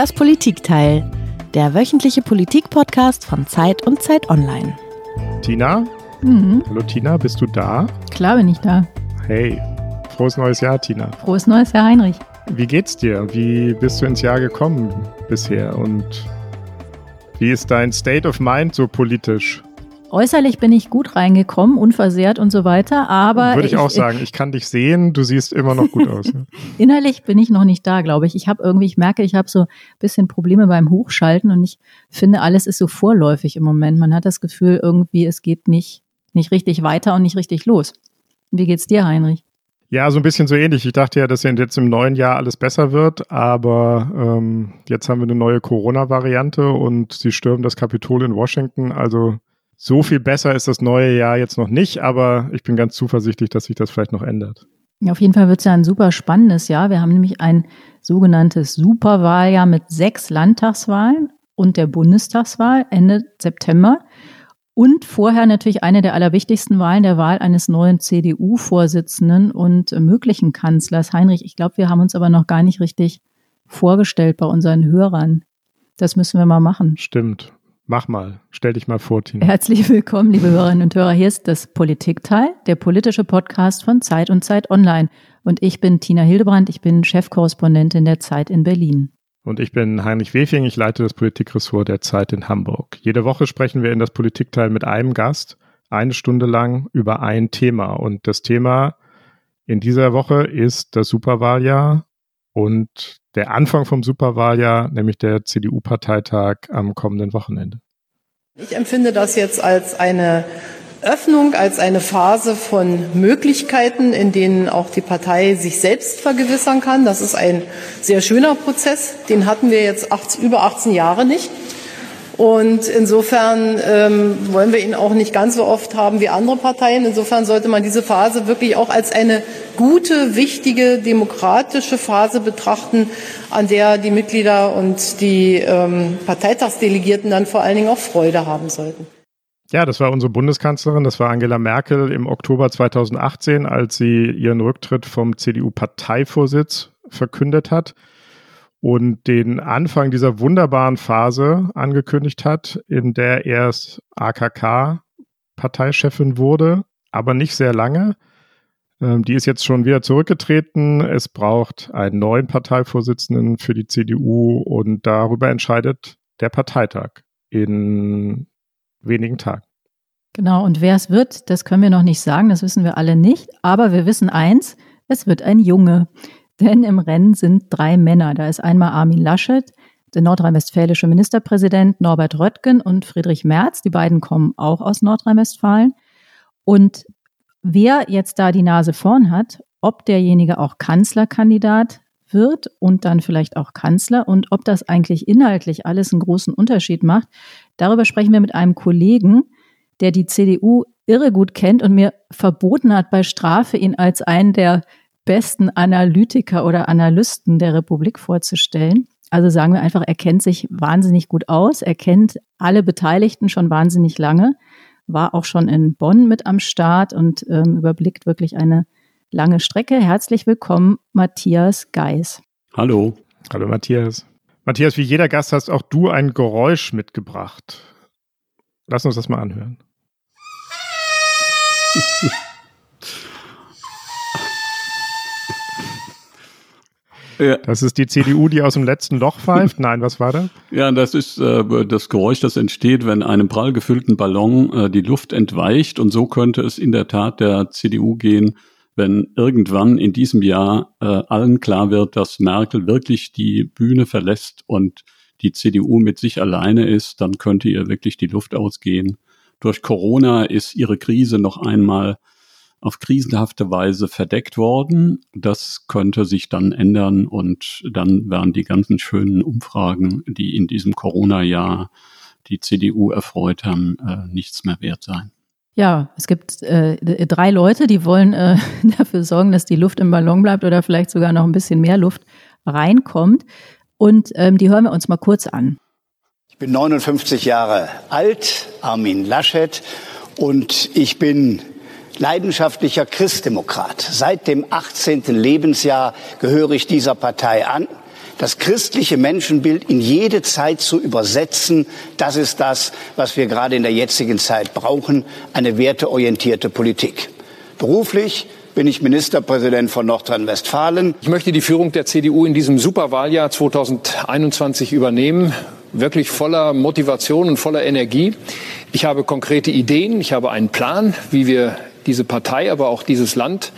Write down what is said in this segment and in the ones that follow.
Das Politikteil, der wöchentliche Politik-Podcast von Zeit und Zeit Online. Tina? Mhm. Hallo Tina, bist du da? Klar bin ich da. Hey, frohes neues Jahr, Tina. Frohes neues Jahr, Heinrich. Wie geht's dir? Wie bist du ins Jahr gekommen bisher? Und wie ist dein State of Mind so politisch? Äußerlich bin ich gut reingekommen, unversehrt und so weiter, aber. Würde ich, ich auch sagen, ich kann dich sehen, du siehst immer noch gut aus. Ne? Innerlich bin ich noch nicht da, glaube ich. Ich habe irgendwie, ich merke, ich habe so ein bisschen Probleme beim Hochschalten und ich finde, alles ist so vorläufig im Moment. Man hat das Gefühl, irgendwie, es geht nicht, nicht richtig weiter und nicht richtig los. Wie geht's dir, Heinrich? Ja, so ein bisschen so ähnlich. Ich dachte ja, dass jetzt im neuen Jahr alles besser wird, aber ähm, jetzt haben wir eine neue Corona-Variante und sie stürmen das Kapitol in Washington. Also so viel besser ist das neue Jahr jetzt noch nicht, aber ich bin ganz zuversichtlich, dass sich das vielleicht noch ändert. Ja, auf jeden Fall wird es ja ein super spannendes Jahr. Wir haben nämlich ein sogenanntes Superwahljahr mit sechs Landtagswahlen und der Bundestagswahl Ende September. Und vorher natürlich eine der allerwichtigsten Wahlen, der Wahl eines neuen CDU-Vorsitzenden und möglichen Kanzlers. Heinrich, ich glaube, wir haben uns aber noch gar nicht richtig vorgestellt bei unseren Hörern. Das müssen wir mal machen. Stimmt. Mach mal, stell dich mal vor, Tina. Herzlich willkommen, liebe Hörerinnen und Hörer. Hier ist das Politikteil, der politische Podcast von Zeit und Zeit Online. Und ich bin Tina Hildebrand, ich bin Chefkorrespondentin der Zeit in Berlin. Und ich bin Heinrich Wefing, ich leite das Politikressort der Zeit in Hamburg. Jede Woche sprechen wir in das Politikteil mit einem Gast, eine Stunde lang über ein Thema. Und das Thema in dieser Woche ist das Superwahljahr und der Anfang vom Superwahljahr, nämlich der CDU-Parteitag am kommenden Wochenende. Ich empfinde das jetzt als eine Öffnung, als eine Phase von Möglichkeiten, in denen auch die Partei sich selbst vergewissern kann. Das ist ein sehr schöner Prozess. Den hatten wir jetzt 18, über 18 Jahre nicht. Und insofern ähm, wollen wir ihn auch nicht ganz so oft haben wie andere Parteien. Insofern sollte man diese Phase wirklich auch als eine gute, wichtige, demokratische Phase betrachten, an der die Mitglieder und die ähm, Parteitagsdelegierten dann vor allen Dingen auch Freude haben sollten. Ja, das war unsere Bundeskanzlerin, das war Angela Merkel im Oktober 2018, als sie ihren Rücktritt vom CDU-Parteivorsitz verkündet hat und den Anfang dieser wunderbaren Phase angekündigt hat, in der erst AKK Parteichefin wurde, aber nicht sehr lange. Ähm, die ist jetzt schon wieder zurückgetreten. Es braucht einen neuen Parteivorsitzenden für die CDU und darüber entscheidet der Parteitag in wenigen Tagen. Genau, und wer es wird, das können wir noch nicht sagen, das wissen wir alle nicht. Aber wir wissen eins, es wird ein Junge. Denn im Rennen sind drei Männer. Da ist einmal Armin Laschet, der nordrhein-westfälische Ministerpräsident Norbert Röttgen und Friedrich Merz. Die beiden kommen auch aus Nordrhein-Westfalen. Und wer jetzt da die Nase vorn hat, ob derjenige auch Kanzlerkandidat wird und dann vielleicht auch Kanzler und ob das eigentlich inhaltlich alles einen großen Unterschied macht, darüber sprechen wir mit einem Kollegen, der die CDU irre gut kennt und mir verboten hat, bei Strafe ihn als einen der besten Analytiker oder Analysten der Republik vorzustellen. Also sagen wir einfach, er kennt sich wahnsinnig gut aus, er kennt alle Beteiligten schon wahnsinnig lange, war auch schon in Bonn mit am Start und ähm, überblickt wirklich eine lange Strecke. Herzlich willkommen, Matthias Geis. Hallo. Hallo, Matthias. Matthias, wie jeder Gast hast auch du ein Geräusch mitgebracht. Lass uns das mal anhören. Das ist die CDU, die aus dem letzten Loch pfeift? Nein, was war das? Ja, das ist äh, das Geräusch, das entsteht, wenn einem prall gefüllten Ballon äh, die Luft entweicht. Und so könnte es in der Tat der CDU gehen, wenn irgendwann in diesem Jahr äh, allen klar wird, dass Merkel wirklich die Bühne verlässt und die CDU mit sich alleine ist, dann könnte ihr wirklich die Luft ausgehen. Durch Corona ist ihre Krise noch einmal auf krisenhafte Weise verdeckt worden. Das könnte sich dann ändern und dann werden die ganzen schönen Umfragen, die in diesem Corona-Jahr die CDU erfreut haben, äh, nichts mehr wert sein. Ja, es gibt äh, drei Leute, die wollen äh, dafür sorgen, dass die Luft im Ballon bleibt oder vielleicht sogar noch ein bisschen mehr Luft reinkommt. Und ähm, die hören wir uns mal kurz an. Ich bin 59 Jahre alt, Armin Laschet, und ich bin leidenschaftlicher Christdemokrat. Seit dem 18. Lebensjahr gehöre ich dieser Partei an. das christliche Menschenbild in jede Zeit zu übersetzen, das ist das, was wir gerade in der jetzigen Zeit brauchen, eine werteorientierte Politik. Beruflich bin ich Ministerpräsident von Nordrhein-Westfalen. Ich möchte die Führung der CDU in diesem Superwahljahr 2021 übernehmen, wirklich voller Motivation und voller Energie. Ich habe konkrete Ideen, ich habe einen Plan, wie wir diese Partei, aber auch dieses Land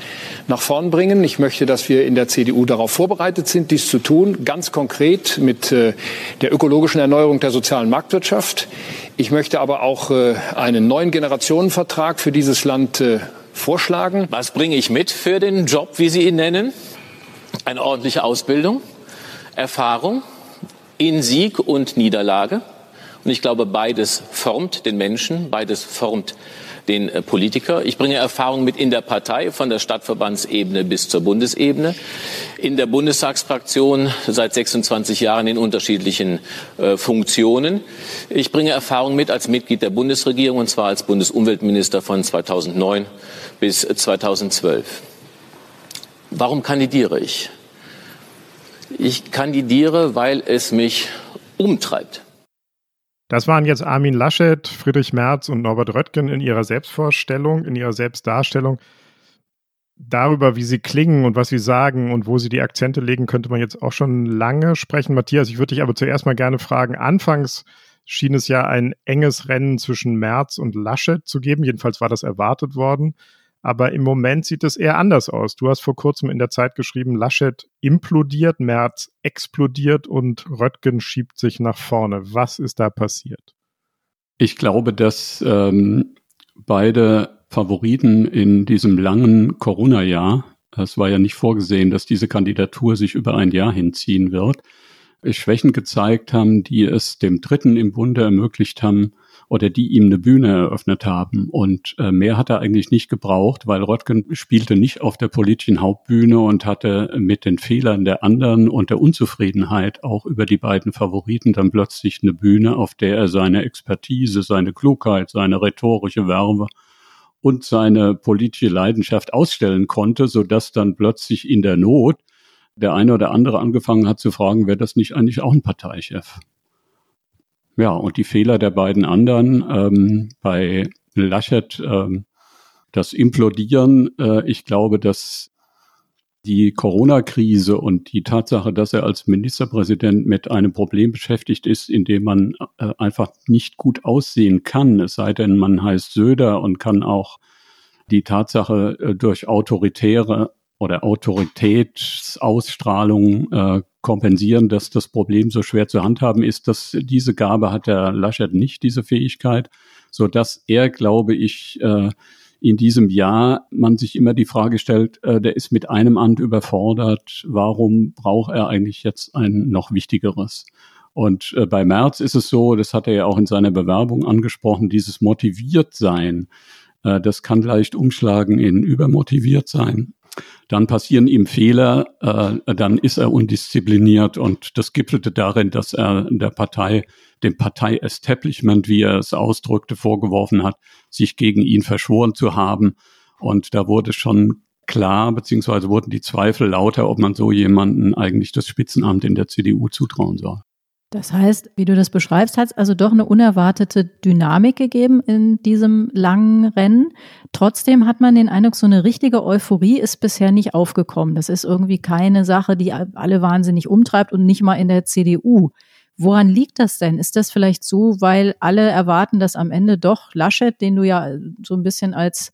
nach vorn bringen. Ich möchte, dass wir in der CDU darauf vorbereitet sind, dies zu tun, ganz konkret mit äh, der ökologischen Erneuerung der sozialen Marktwirtschaft. Ich möchte aber auch äh, einen neuen Generationenvertrag für dieses Land äh, vorschlagen. Was bringe ich mit für den Job, wie Sie ihn nennen? Eine ordentliche Ausbildung, Erfahrung in Sieg und Niederlage. Und ich glaube, beides formt den Menschen, beides formt den äh, Politiker. Ich bringe Erfahrung mit in der Partei, von der Stadtverbandsebene bis zur Bundesebene, in der Bundestagsfraktion seit 26 Jahren in unterschiedlichen äh, Funktionen. Ich bringe Erfahrung mit als Mitglied der Bundesregierung, und zwar als Bundesumweltminister von 2009 bis 2012. Warum kandidiere ich? Ich kandidiere, weil es mich umtreibt. Das waren jetzt Armin Laschet, Friedrich Merz und Norbert Röttgen in ihrer Selbstvorstellung, in ihrer Selbstdarstellung. Darüber, wie sie klingen und was sie sagen und wo sie die Akzente legen, könnte man jetzt auch schon lange sprechen. Matthias, ich würde dich aber zuerst mal gerne fragen. Anfangs schien es ja ein enges Rennen zwischen Merz und Laschet zu geben. Jedenfalls war das erwartet worden. Aber im Moment sieht es eher anders aus. Du hast vor kurzem in der Zeit geschrieben, Laschet implodiert, Merz explodiert und Röttgen schiebt sich nach vorne. Was ist da passiert? Ich glaube, dass ähm, beide Favoriten in diesem langen Corona-Jahr, es war ja nicht vorgesehen, dass diese Kandidatur sich über ein Jahr hinziehen wird, Schwächen gezeigt haben, die es dem Dritten im Bunde ermöglicht haben, oder die ihm eine Bühne eröffnet haben. Und äh, mehr hat er eigentlich nicht gebraucht, weil Röttgen spielte nicht auf der politischen Hauptbühne und hatte mit den Fehlern der anderen und der Unzufriedenheit auch über die beiden Favoriten dann plötzlich eine Bühne, auf der er seine Expertise, seine Klugheit, seine rhetorische Werbe und seine politische Leidenschaft ausstellen konnte, so dass dann plötzlich in der Not der eine oder andere angefangen hat zu fragen, wäre das nicht eigentlich auch ein Parteichef? Ja, und die Fehler der beiden anderen ähm, bei Laschet, ähm, das Implodieren, äh, ich glaube, dass die Corona-Krise und die Tatsache, dass er als Ministerpräsident mit einem Problem beschäftigt ist, in dem man äh, einfach nicht gut aussehen kann, es sei denn, man heißt Söder und kann auch die Tatsache äh, durch autoritäre oder Autoritätsausstrahlung äh, kompensieren, dass das Problem so schwer zu handhaben ist, dass diese Gabe hat der Laschet nicht, diese Fähigkeit, so dass er, glaube ich, äh, in diesem Jahr man sich immer die Frage stellt, äh, der ist mit einem Amt überfordert, warum braucht er eigentlich jetzt ein noch wichtigeres? Und äh, bei Merz ist es so, das hat er ja auch in seiner Bewerbung angesprochen, dieses motiviert sein, das kann leicht umschlagen in übermotiviert sein dann passieren ihm Fehler, äh, dann ist er undiszipliniert und das gipfelte darin, dass er der Partei, dem Partei-Establishment, wie er es ausdrückte, vorgeworfen hat, sich gegen ihn verschworen zu haben. Und da wurde schon klar, beziehungsweise wurden die Zweifel lauter, ob man so jemanden eigentlich das Spitzenamt in der CDU zutrauen soll. Das heißt, wie du das beschreibst, hat es also doch eine unerwartete Dynamik gegeben in diesem langen Rennen. Trotzdem hat man den Eindruck, so eine richtige Euphorie ist bisher nicht aufgekommen. Das ist irgendwie keine Sache, die alle wahnsinnig umtreibt und nicht mal in der CDU. Woran liegt das denn? Ist das vielleicht so, weil alle erwarten, dass am Ende doch Laschet, den du ja so ein bisschen als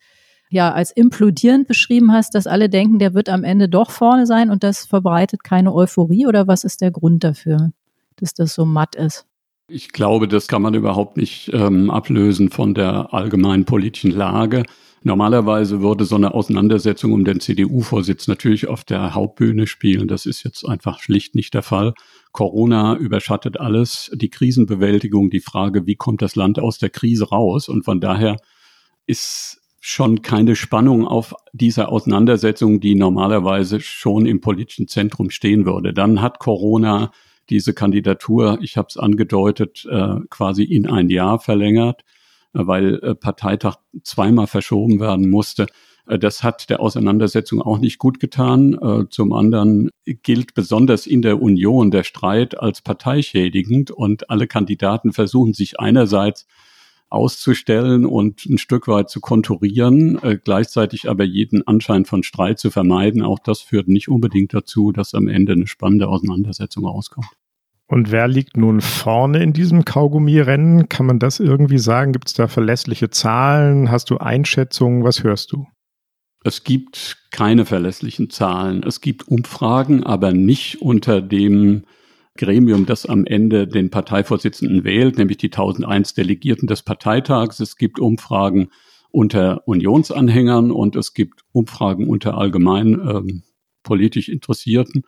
ja, als implodierend beschrieben hast, dass alle denken, der wird am Ende doch vorne sein und das verbreitet keine Euphorie oder was ist der Grund dafür? Dass das so matt ist? Ich glaube, das kann man überhaupt nicht ähm, ablösen von der allgemeinen politischen Lage. Normalerweise würde so eine Auseinandersetzung um den CDU-Vorsitz natürlich auf der Hauptbühne spielen. Das ist jetzt einfach schlicht nicht der Fall. Corona überschattet alles, die Krisenbewältigung, die Frage, wie kommt das Land aus der Krise raus? Und von daher ist schon keine Spannung auf dieser Auseinandersetzung, die normalerweise schon im politischen Zentrum stehen würde. Dann hat Corona diese Kandidatur, ich habe es angedeutet, äh, quasi in ein Jahr verlängert, äh, weil äh, Parteitag zweimal verschoben werden musste. Äh, das hat der Auseinandersetzung auch nicht gut getan. Äh, zum anderen gilt besonders in der Union der Streit als parteischädigend und alle Kandidaten versuchen sich einerseits auszustellen und ein Stück weit zu konturieren, äh, gleichzeitig aber jeden Anschein von Streit zu vermeiden. Auch das führt nicht unbedingt dazu, dass am Ende eine spannende Auseinandersetzung rauskommt. Und wer liegt nun vorne in diesem Kaugummi-Rennen? Kann man das irgendwie sagen? Gibt es da verlässliche Zahlen? Hast du Einschätzungen? Was hörst du? Es gibt keine verlässlichen Zahlen. Es gibt Umfragen, aber nicht unter dem Gremium, das am Ende den Parteivorsitzenden wählt, nämlich die 1001 Delegierten des Parteitags. Es gibt Umfragen unter Unionsanhängern und es gibt Umfragen unter allgemein ähm, politisch Interessierten.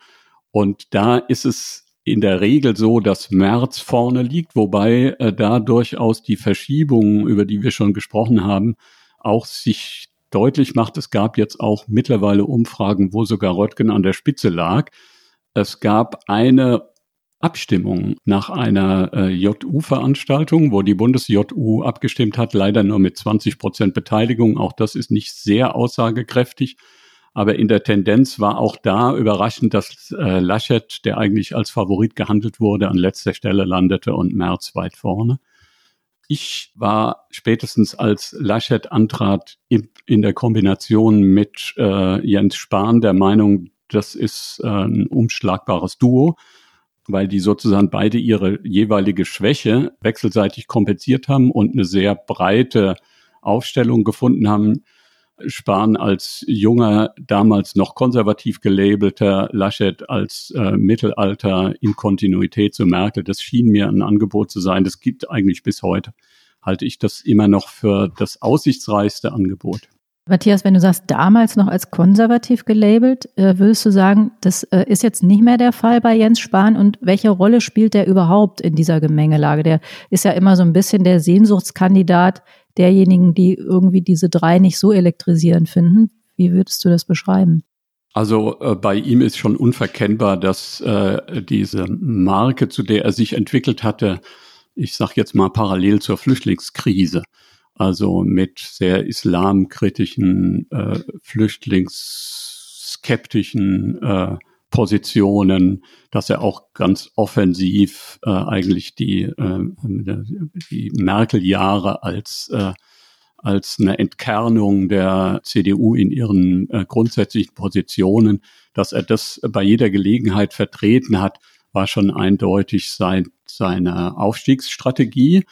Und da ist es in der Regel so, dass März vorne liegt, wobei äh, da durchaus die Verschiebungen, über die wir schon gesprochen haben, auch sich deutlich macht. Es gab jetzt auch mittlerweile Umfragen, wo sogar Röttgen an der Spitze lag. Es gab eine Abstimmung nach einer äh, JU-Veranstaltung, wo die Bundes-JU abgestimmt hat, leider nur mit 20 Prozent Beteiligung. Auch das ist nicht sehr aussagekräftig. Aber in der Tendenz war auch da überraschend, dass äh, Laschet, der eigentlich als Favorit gehandelt wurde, an letzter Stelle landete und Merz weit vorne. Ich war spätestens als Laschet antrat in, in der Kombination mit äh, Jens Spahn der Meinung, das ist äh, ein umschlagbares Duo, weil die sozusagen beide ihre jeweilige Schwäche wechselseitig kompensiert haben und eine sehr breite Aufstellung gefunden haben, Spahn als junger, damals noch konservativ gelabelter Laschet als äh, Mittelalter in Kontinuität zu Merkel. Das schien mir ein Angebot zu sein. Das gibt eigentlich bis heute. Halte ich das immer noch für das aussichtsreichste Angebot. Matthias, wenn du sagst, damals noch als konservativ gelabelt, äh, würdest du sagen, das äh, ist jetzt nicht mehr der Fall bei Jens Spahn und welche Rolle spielt der überhaupt in dieser Gemengelage? Der ist ja immer so ein bisschen der Sehnsuchtskandidat derjenigen, die irgendwie diese drei nicht so elektrisierend finden. Wie würdest du das beschreiben? Also äh, bei ihm ist schon unverkennbar, dass äh, diese Marke, zu der er sich entwickelt hatte, ich sage jetzt mal parallel zur Flüchtlingskrise, also mit sehr islamkritischen, äh, flüchtlingsskeptischen äh, Positionen, dass er auch ganz offensiv äh, eigentlich die, äh, die Merkel-Jahre als, äh, als eine Entkernung der CDU in ihren äh, grundsätzlichen Positionen, dass er das bei jeder Gelegenheit vertreten hat, war schon eindeutig sein, seine Aufstiegsstrategie.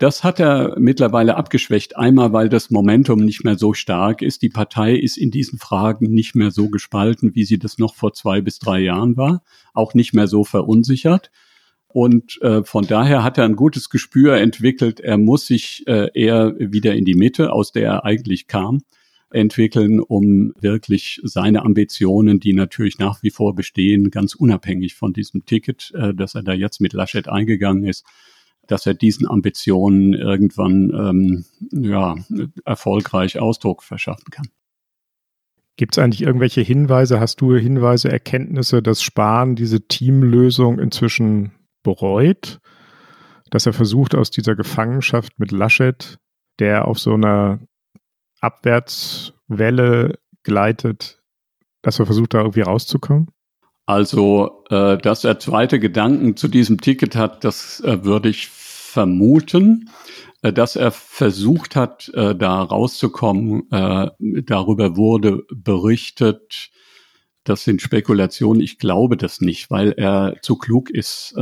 Das hat er mittlerweile abgeschwächt. Einmal, weil das Momentum nicht mehr so stark ist. Die Partei ist in diesen Fragen nicht mehr so gespalten, wie sie das noch vor zwei bis drei Jahren war. Auch nicht mehr so verunsichert. Und äh, von daher hat er ein gutes Gespür entwickelt. Er muss sich äh, eher wieder in die Mitte, aus der er eigentlich kam, entwickeln, um wirklich seine Ambitionen, die natürlich nach wie vor bestehen, ganz unabhängig von diesem Ticket, äh, dass er da jetzt mit Laschet eingegangen ist, dass er diesen Ambitionen irgendwann ähm, ja, erfolgreich Ausdruck verschaffen kann. Gibt es eigentlich irgendwelche Hinweise, hast du Hinweise, Erkenntnisse, dass Spahn diese Teamlösung inzwischen bereut? Dass er versucht, aus dieser Gefangenschaft mit Laschet, der auf so einer Abwärtswelle gleitet, dass er versucht, da irgendwie rauszukommen? Also, äh, dass er zweite Gedanken zu diesem Ticket hat, das äh, würde ich vermuten, äh, dass er versucht hat, äh, da rauszukommen. Äh, darüber wurde berichtet. Das sind Spekulationen. Ich glaube das nicht, weil er zu klug ist,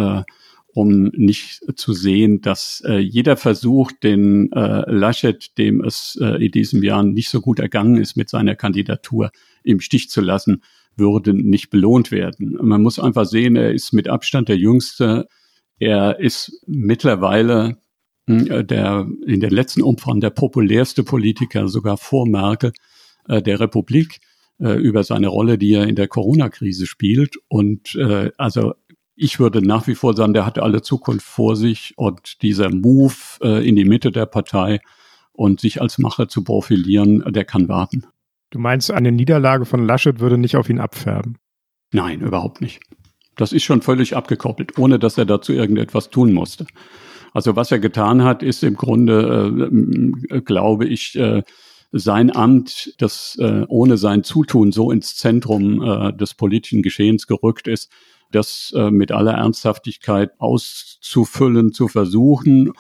um nicht zu sehen, dass jeder Versuch, den Laschet, dem es in diesem Jahr nicht so gut ergangen ist mit seiner Kandidatur, im Stich zu lassen, würde nicht belohnt werden. Man muss einfach sehen, er ist mit Abstand der jüngste er ist mittlerweile hm, äh, der in den letzten Umfragen der populärste Politiker, sogar vor Merkel, äh, der Republik äh, über seine Rolle, die er in der Corona-Krise spielt. Und äh, also ich würde nach wie vor sagen, der hat alle Zukunft vor sich und dieser Move äh, in die Mitte der Partei und sich als Macher zu profilieren, der kann warten. Du meinst, eine Niederlage von Laschet würde nicht auf ihn abfärben? Nein, überhaupt nicht. Das ist schon völlig abgekoppelt, ohne dass er dazu irgendetwas tun musste. Also was er getan hat, ist im Grunde, äh, glaube ich, äh, sein Amt, das äh, ohne sein Zutun so ins Zentrum äh, des politischen Geschehens gerückt ist, das äh, mit aller Ernsthaftigkeit auszufüllen, zu versuchen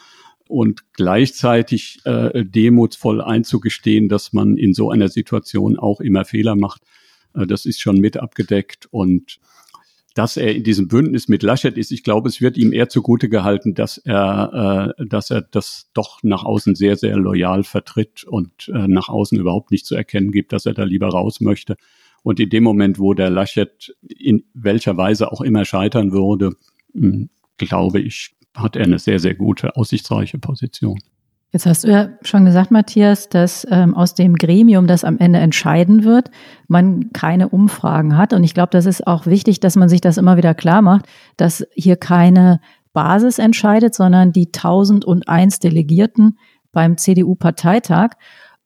und gleichzeitig äh, demutsvoll einzugestehen, dass man in so einer Situation auch immer Fehler macht. Äh, das ist schon mit abgedeckt und dass er in diesem Bündnis mit Laschet ist, ich glaube, es wird ihm eher zugute gehalten, dass er, äh, dass er das doch nach außen sehr, sehr loyal vertritt und äh, nach außen überhaupt nicht zu erkennen gibt, dass er da lieber raus möchte. Und in dem Moment, wo der Laschet in welcher Weise auch immer scheitern würde, hm, glaube ich, hat er eine sehr, sehr gute, aussichtsreiche Position. Jetzt hast du ja schon gesagt, Matthias, dass ähm, aus dem Gremium, das am Ende entscheiden wird, man keine Umfragen hat. Und ich glaube, das ist auch wichtig, dass man sich das immer wieder klar macht, dass hier keine Basis entscheidet, sondern die 1001 Delegierten beim CDU-Parteitag.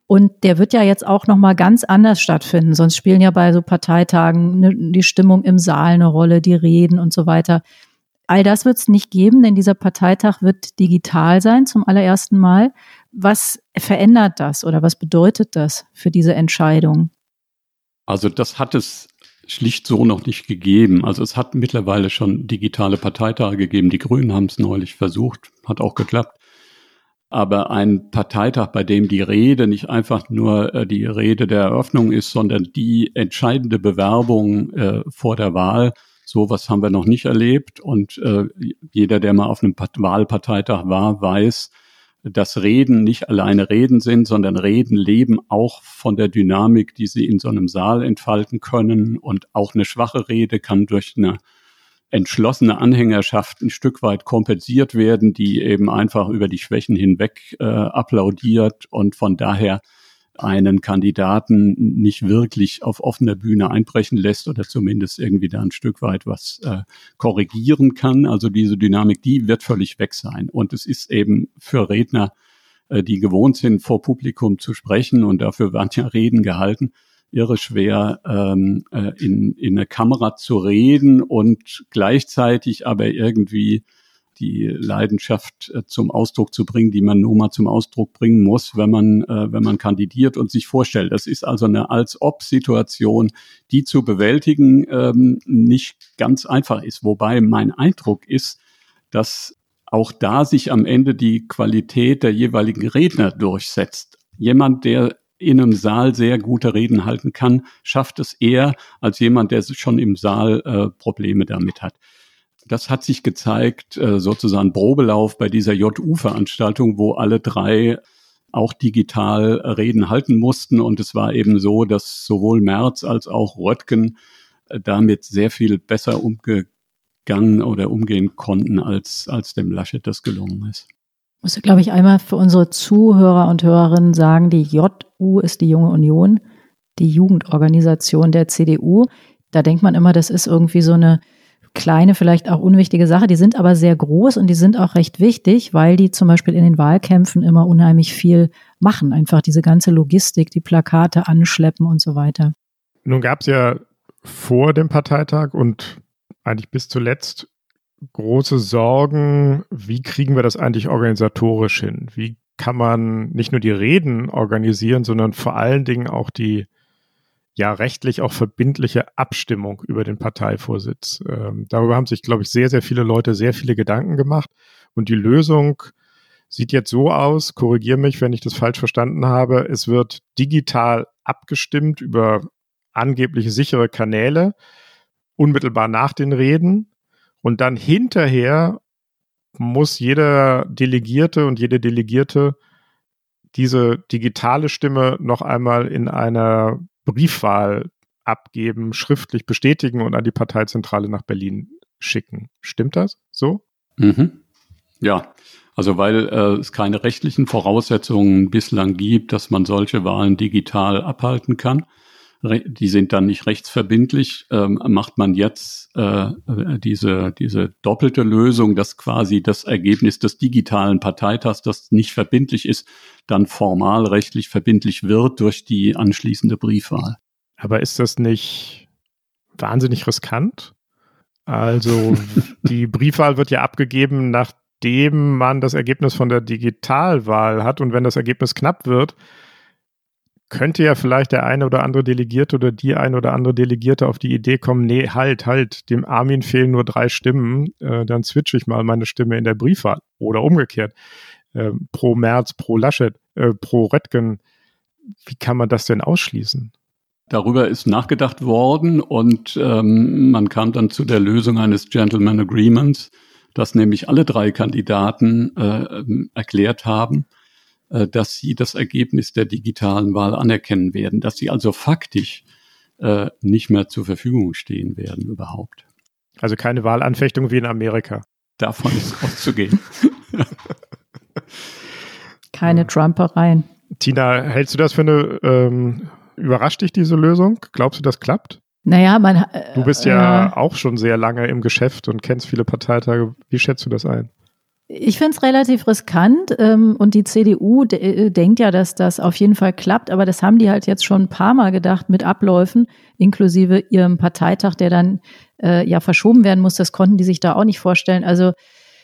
Und der wird ja jetzt auch noch mal ganz anders stattfinden. Sonst spielen ja bei so Parteitagen ne, die Stimmung im Saal eine Rolle, die Reden und so weiter. All das wird es nicht geben, denn dieser Parteitag wird digital sein zum allerersten Mal. Was verändert das oder was bedeutet das für diese Entscheidung? Also das hat es schlicht so noch nicht gegeben. Also es hat mittlerweile schon digitale Parteitage gegeben. Die Grünen haben es neulich versucht, hat auch geklappt. Aber ein Parteitag, bei dem die Rede nicht einfach nur äh, die Rede der Eröffnung ist, sondern die entscheidende Bewerbung äh, vor der Wahl, Sowas haben wir noch nicht erlebt. Und äh, jeder, der mal auf einem Wahlparteitag war, weiß, dass Reden nicht alleine Reden sind, sondern Reden leben auch von der Dynamik, die sie in so einem Saal entfalten können. Und auch eine schwache Rede kann durch eine entschlossene Anhängerschaft ein Stück weit kompensiert werden, die eben einfach über die Schwächen hinweg äh, applaudiert und von daher einen Kandidaten nicht wirklich auf offener Bühne einbrechen lässt oder zumindest irgendwie da ein Stück weit was äh, korrigieren kann. Also diese Dynamik, die wird völlig weg sein. Und es ist eben für Redner, äh, die gewohnt sind, vor Publikum zu sprechen und dafür werden ja Reden gehalten, irre schwer, ähm, äh, in, in eine Kamera zu reden und gleichzeitig aber irgendwie die Leidenschaft äh, zum Ausdruck zu bringen, die man nun mal zum Ausdruck bringen muss, wenn man, äh, wenn man kandidiert und sich vorstellt. Das ist also eine Als-Ob-Situation, die zu bewältigen ähm, nicht ganz einfach ist. Wobei mein Eindruck ist, dass auch da sich am Ende die Qualität der jeweiligen Redner durchsetzt. Jemand, der in einem Saal sehr gute Reden halten kann, schafft es eher als jemand, der schon im Saal äh, Probleme damit hat das hat sich gezeigt, äh, sozusagen Probelauf bei dieser JU-Veranstaltung, wo alle drei auch digital Reden halten mussten. Und es war eben so, dass sowohl Merz als auch Röttgen äh, damit sehr viel besser umgegangen oder umgehen konnten, als, als dem Laschet das gelungen ist. Ich muss, glaube ich, einmal für unsere Zuhörer und Hörerinnen sagen, die JU ist die Junge Union, die Jugendorganisation der CDU. Da denkt man immer, das ist irgendwie so eine kleine, vielleicht auch unwichtige Sache. Die sind aber sehr groß und die sind auch recht wichtig, weil die zum Beispiel in den Wahlkämpfen immer unheimlich viel machen. Einfach diese ganze Logistik, die Plakate anschleppen und so weiter. Nun gab es ja vor dem Parteitag und eigentlich bis zuletzt große Sorgen, wie kriegen wir das eigentlich organisatorisch hin? Wie kann man nicht nur die Reden organisieren, sondern vor allen Dingen auch die ja rechtlich auch verbindliche Abstimmung über den Parteivorsitz. Ähm, darüber haben sich, glaube ich, sehr, sehr viele Leute sehr viele Gedanken gemacht. Und die Lösung sieht jetzt so aus, korrigiere mich, wenn ich das falsch verstanden habe, es wird digital abgestimmt über angebliche sichere Kanäle, unmittelbar nach den Reden. Und dann hinterher muss jeder Delegierte und jede Delegierte diese digitale Stimme noch einmal in einer Briefwahl abgeben, schriftlich bestätigen und an die Parteizentrale nach Berlin schicken. Stimmt das so? Mhm. Ja, also weil äh, es keine rechtlichen Voraussetzungen bislang gibt, dass man solche Wahlen digital abhalten kann. Die sind dann nicht rechtsverbindlich. Ähm, macht man jetzt äh, diese, diese doppelte Lösung, dass quasi das Ergebnis des digitalen Parteitags, das nicht verbindlich ist, dann formal rechtlich verbindlich wird durch die anschließende Briefwahl. Aber ist das nicht wahnsinnig riskant? Also die Briefwahl wird ja abgegeben, nachdem man das Ergebnis von der Digitalwahl hat. Und wenn das Ergebnis knapp wird, könnte ja vielleicht der eine oder andere Delegierte oder die eine oder andere Delegierte auf die Idee kommen, nee, halt, halt, dem Armin fehlen nur drei Stimmen, äh, dann switche ich mal meine Stimme in der Briefwahl. Oder umgekehrt. Äh, pro März, pro Laschet, äh, pro Röttgen. Wie kann man das denn ausschließen? Darüber ist nachgedacht worden und ähm, man kam dann zu der Lösung eines Gentleman Agreements, dass nämlich alle drei Kandidaten äh, erklärt haben, dass sie das Ergebnis der digitalen Wahl anerkennen werden, dass sie also faktisch äh, nicht mehr zur Verfügung stehen werden überhaupt. Also keine Wahlanfechtung wie in Amerika. Davon ist auszugehen. keine Trumpereien. Tina, hältst du das für eine, ähm, überrascht dich diese Lösung? Glaubst du, das klappt? Naja, man. Äh, du bist ja äh, auch schon sehr lange im Geschäft und kennst viele Parteitage. Wie schätzt du das ein? Ich finde es relativ riskant ähm, und die CDU de äh, denkt ja, dass das auf jeden Fall klappt, aber das haben die halt jetzt schon ein paar Mal gedacht mit Abläufen, inklusive ihrem Parteitag, der dann äh, ja verschoben werden muss. Das konnten die sich da auch nicht vorstellen. Also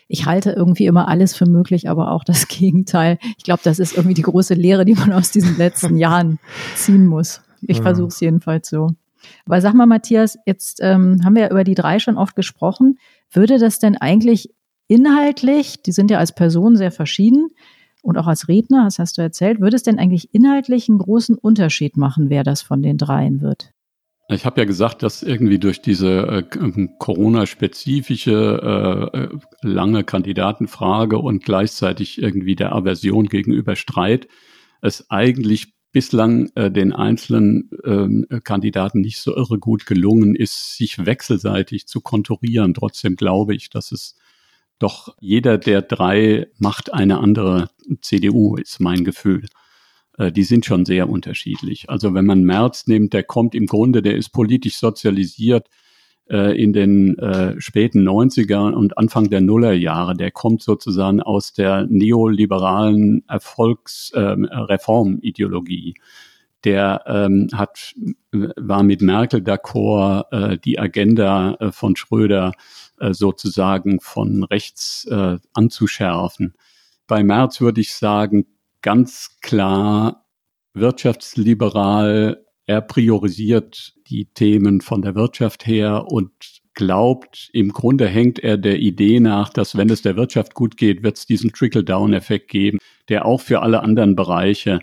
ich halte irgendwie immer alles für möglich, aber auch das Gegenteil. Ich glaube, das ist irgendwie die große Lehre, die man aus diesen letzten Jahren ziehen muss. Ich ja. versuche es jedenfalls so. Aber sag mal, Matthias, jetzt ähm, haben wir ja über die drei schon oft gesprochen. Würde das denn eigentlich inhaltlich, die sind ja als Person sehr verschieden und auch als Redner, das hast du erzählt, würde es denn eigentlich inhaltlich einen großen Unterschied machen, wer das von den dreien wird? Ich habe ja gesagt, dass irgendwie durch diese äh, Corona-spezifische äh, lange Kandidatenfrage und gleichzeitig irgendwie der Aversion gegenüber Streit es eigentlich bislang äh, den einzelnen ähm, Kandidaten nicht so irre gut gelungen ist, sich wechselseitig zu konturieren. Trotzdem glaube ich, dass es doch jeder der drei macht eine andere CDU, ist mein Gefühl. Äh, die sind schon sehr unterschiedlich. Also wenn man Merz nimmt, der kommt im Grunde, der ist politisch sozialisiert äh, in den äh, späten 90er und Anfang der Nullerjahre. Der kommt sozusagen aus der neoliberalen Erfolgsreformideologie. Ähm, der ähm, hat, war mit Merkel d'accord, äh, die Agenda äh, von Schröder äh, sozusagen von rechts äh, anzuschärfen. Bei Merz würde ich sagen, ganz klar wirtschaftsliberal. Er priorisiert die Themen von der Wirtschaft her und glaubt, im Grunde hängt er der Idee nach, dass wenn es der Wirtschaft gut geht, wird es diesen Trickle-Down-Effekt geben, der auch für alle anderen Bereiche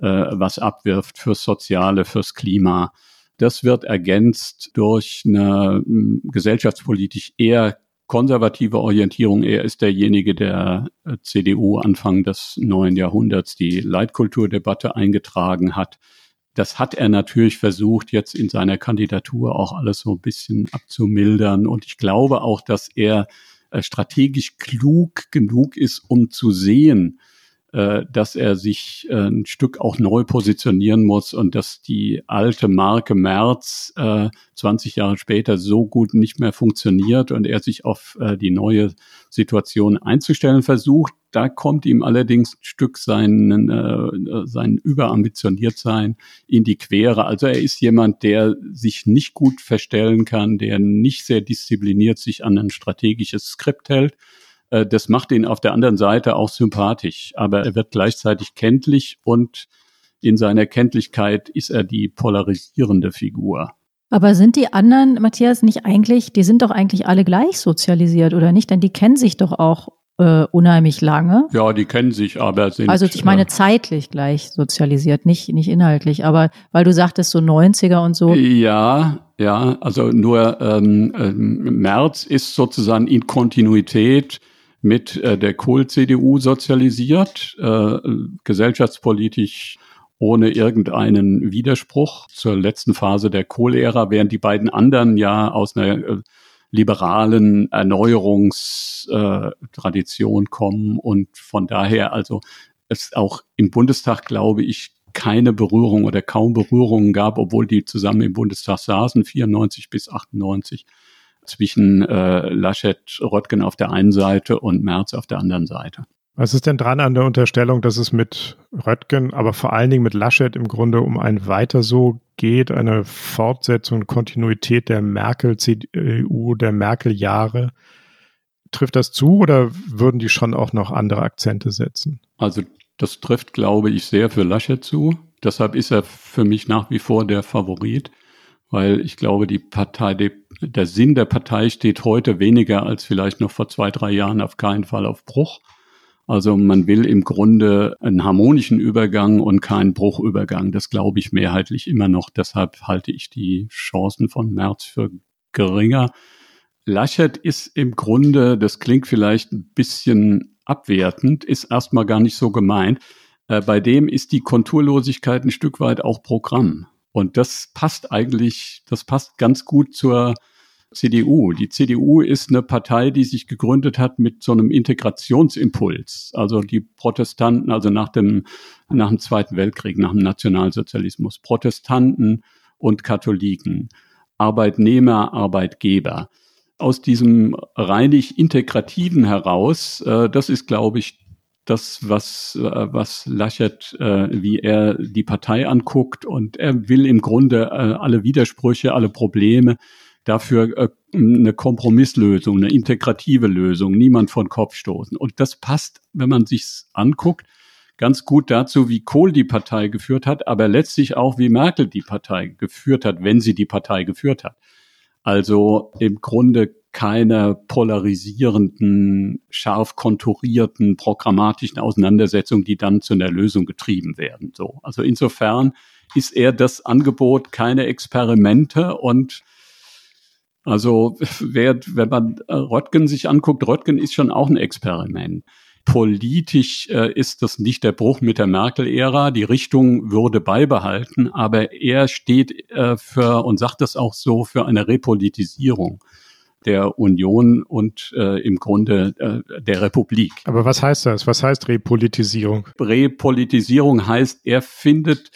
äh, was abwirft, fürs Soziale, fürs Klima. Das wird ergänzt durch eine hm, gesellschaftspolitisch eher konservative Orientierung. Er ist derjenige, der äh, CDU Anfang des neuen Jahrhunderts die Leitkulturdebatte eingetragen hat. Das hat er natürlich versucht, jetzt in seiner Kandidatur auch alles so ein bisschen abzumildern. Und ich glaube auch, dass er äh, strategisch klug genug ist, um zu sehen, äh, dass er sich äh, ein Stück auch neu positionieren muss und dass die alte Marke Merz äh, 20 Jahre später so gut nicht mehr funktioniert und er sich auf äh, die neue Situation einzustellen versucht. Da kommt ihm allerdings ein Stück sein, äh, sein Überambitioniertsein in die Quere. Also er ist jemand, der sich nicht gut verstellen kann, der nicht sehr diszipliniert sich an ein strategisches Skript hält äh, das macht ihn auf der anderen Seite auch sympathisch, aber er wird gleichzeitig kenntlich und in seiner Kenntlichkeit ist er die polarisierende Figur. Aber sind die anderen, Matthias, nicht eigentlich, die sind doch eigentlich alle gleich sozialisiert, oder nicht? Denn die kennen sich doch auch äh, unheimlich lange. Ja, die kennen sich, aber sind. Also ich meine äh, zeitlich gleich sozialisiert, nicht, nicht inhaltlich, aber weil du sagtest so 90er und so. Ja, ja, also nur ähm, ähm, März ist sozusagen in Kontinuität mit äh, der Kohl-CDU sozialisiert, äh, gesellschaftspolitisch ohne irgendeinen Widerspruch zur letzten Phase der Kohl-Ära, während die beiden anderen ja aus einer äh, liberalen Erneuerungstradition kommen und von daher also es auch im Bundestag, glaube ich, keine Berührung oder kaum Berührungen gab, obwohl die zusammen im Bundestag saßen, 94 bis 98 zwischen äh, Laschet, Röttgen auf der einen Seite und Merz auf der anderen Seite. Was ist denn dran an der Unterstellung, dass es mit Röttgen, aber vor allen Dingen mit Laschet im Grunde um ein Weiter so geht, eine Fortsetzung, Kontinuität der Merkel-CDU, der Merkel-Jahre? Trifft das zu oder würden die schon auch noch andere Akzente setzen? Also das trifft, glaube ich, sehr für Laschet zu. deshalb ist er für mich nach wie vor der Favorit, weil ich glaube, die Partei, die, der Sinn der Partei steht heute weniger als vielleicht noch vor zwei, drei Jahren auf keinen Fall auf Bruch. Also man will im Grunde einen harmonischen Übergang und keinen Bruchübergang. Das glaube ich mehrheitlich immer noch. Deshalb halte ich die Chancen von März für geringer. Laschet ist im Grunde, das klingt vielleicht ein bisschen abwertend, ist erstmal gar nicht so gemeint. Äh, bei dem ist die Konturlosigkeit ein Stück weit auch Programm. Und das passt eigentlich, das passt ganz gut zur CDU. Die CDU ist eine Partei, die sich gegründet hat mit so einem Integrationsimpuls. Also die Protestanten, also nach dem, nach dem Zweiten Weltkrieg, nach dem Nationalsozialismus, Protestanten und Katholiken, Arbeitnehmer, Arbeitgeber. Aus diesem reinig integrativen heraus, äh, das ist, glaube ich, das, was, äh, was Laschet, äh, wie er die Partei anguckt. Und er will im Grunde äh, alle Widersprüche, alle Probleme dafür äh, eine Kompromisslösung, eine integrative Lösung, niemand von Kopf stoßen. Und das passt, wenn man sich's anguckt, ganz gut dazu, wie Kohl die Partei geführt hat, aber letztlich auch, wie Merkel die Partei geführt hat, wenn sie die Partei geführt hat. Also im Grunde keine polarisierenden, scharf konturierten, programmatischen Auseinandersetzungen, die dann zu einer Lösung getrieben werden. So. Also insofern ist er das Angebot keine Experimente und also wer, wenn man Röttgen sich anguckt, Röttgen ist schon auch ein Experiment. Politisch äh, ist das nicht der Bruch mit der Merkel-Ära. Die Richtung würde beibehalten, aber er steht äh, für und sagt das auch so für eine Repolitisierung der Union und äh, im Grunde äh, der Republik. Aber was heißt das? Was heißt Repolitisierung? Repolitisierung heißt, er findet,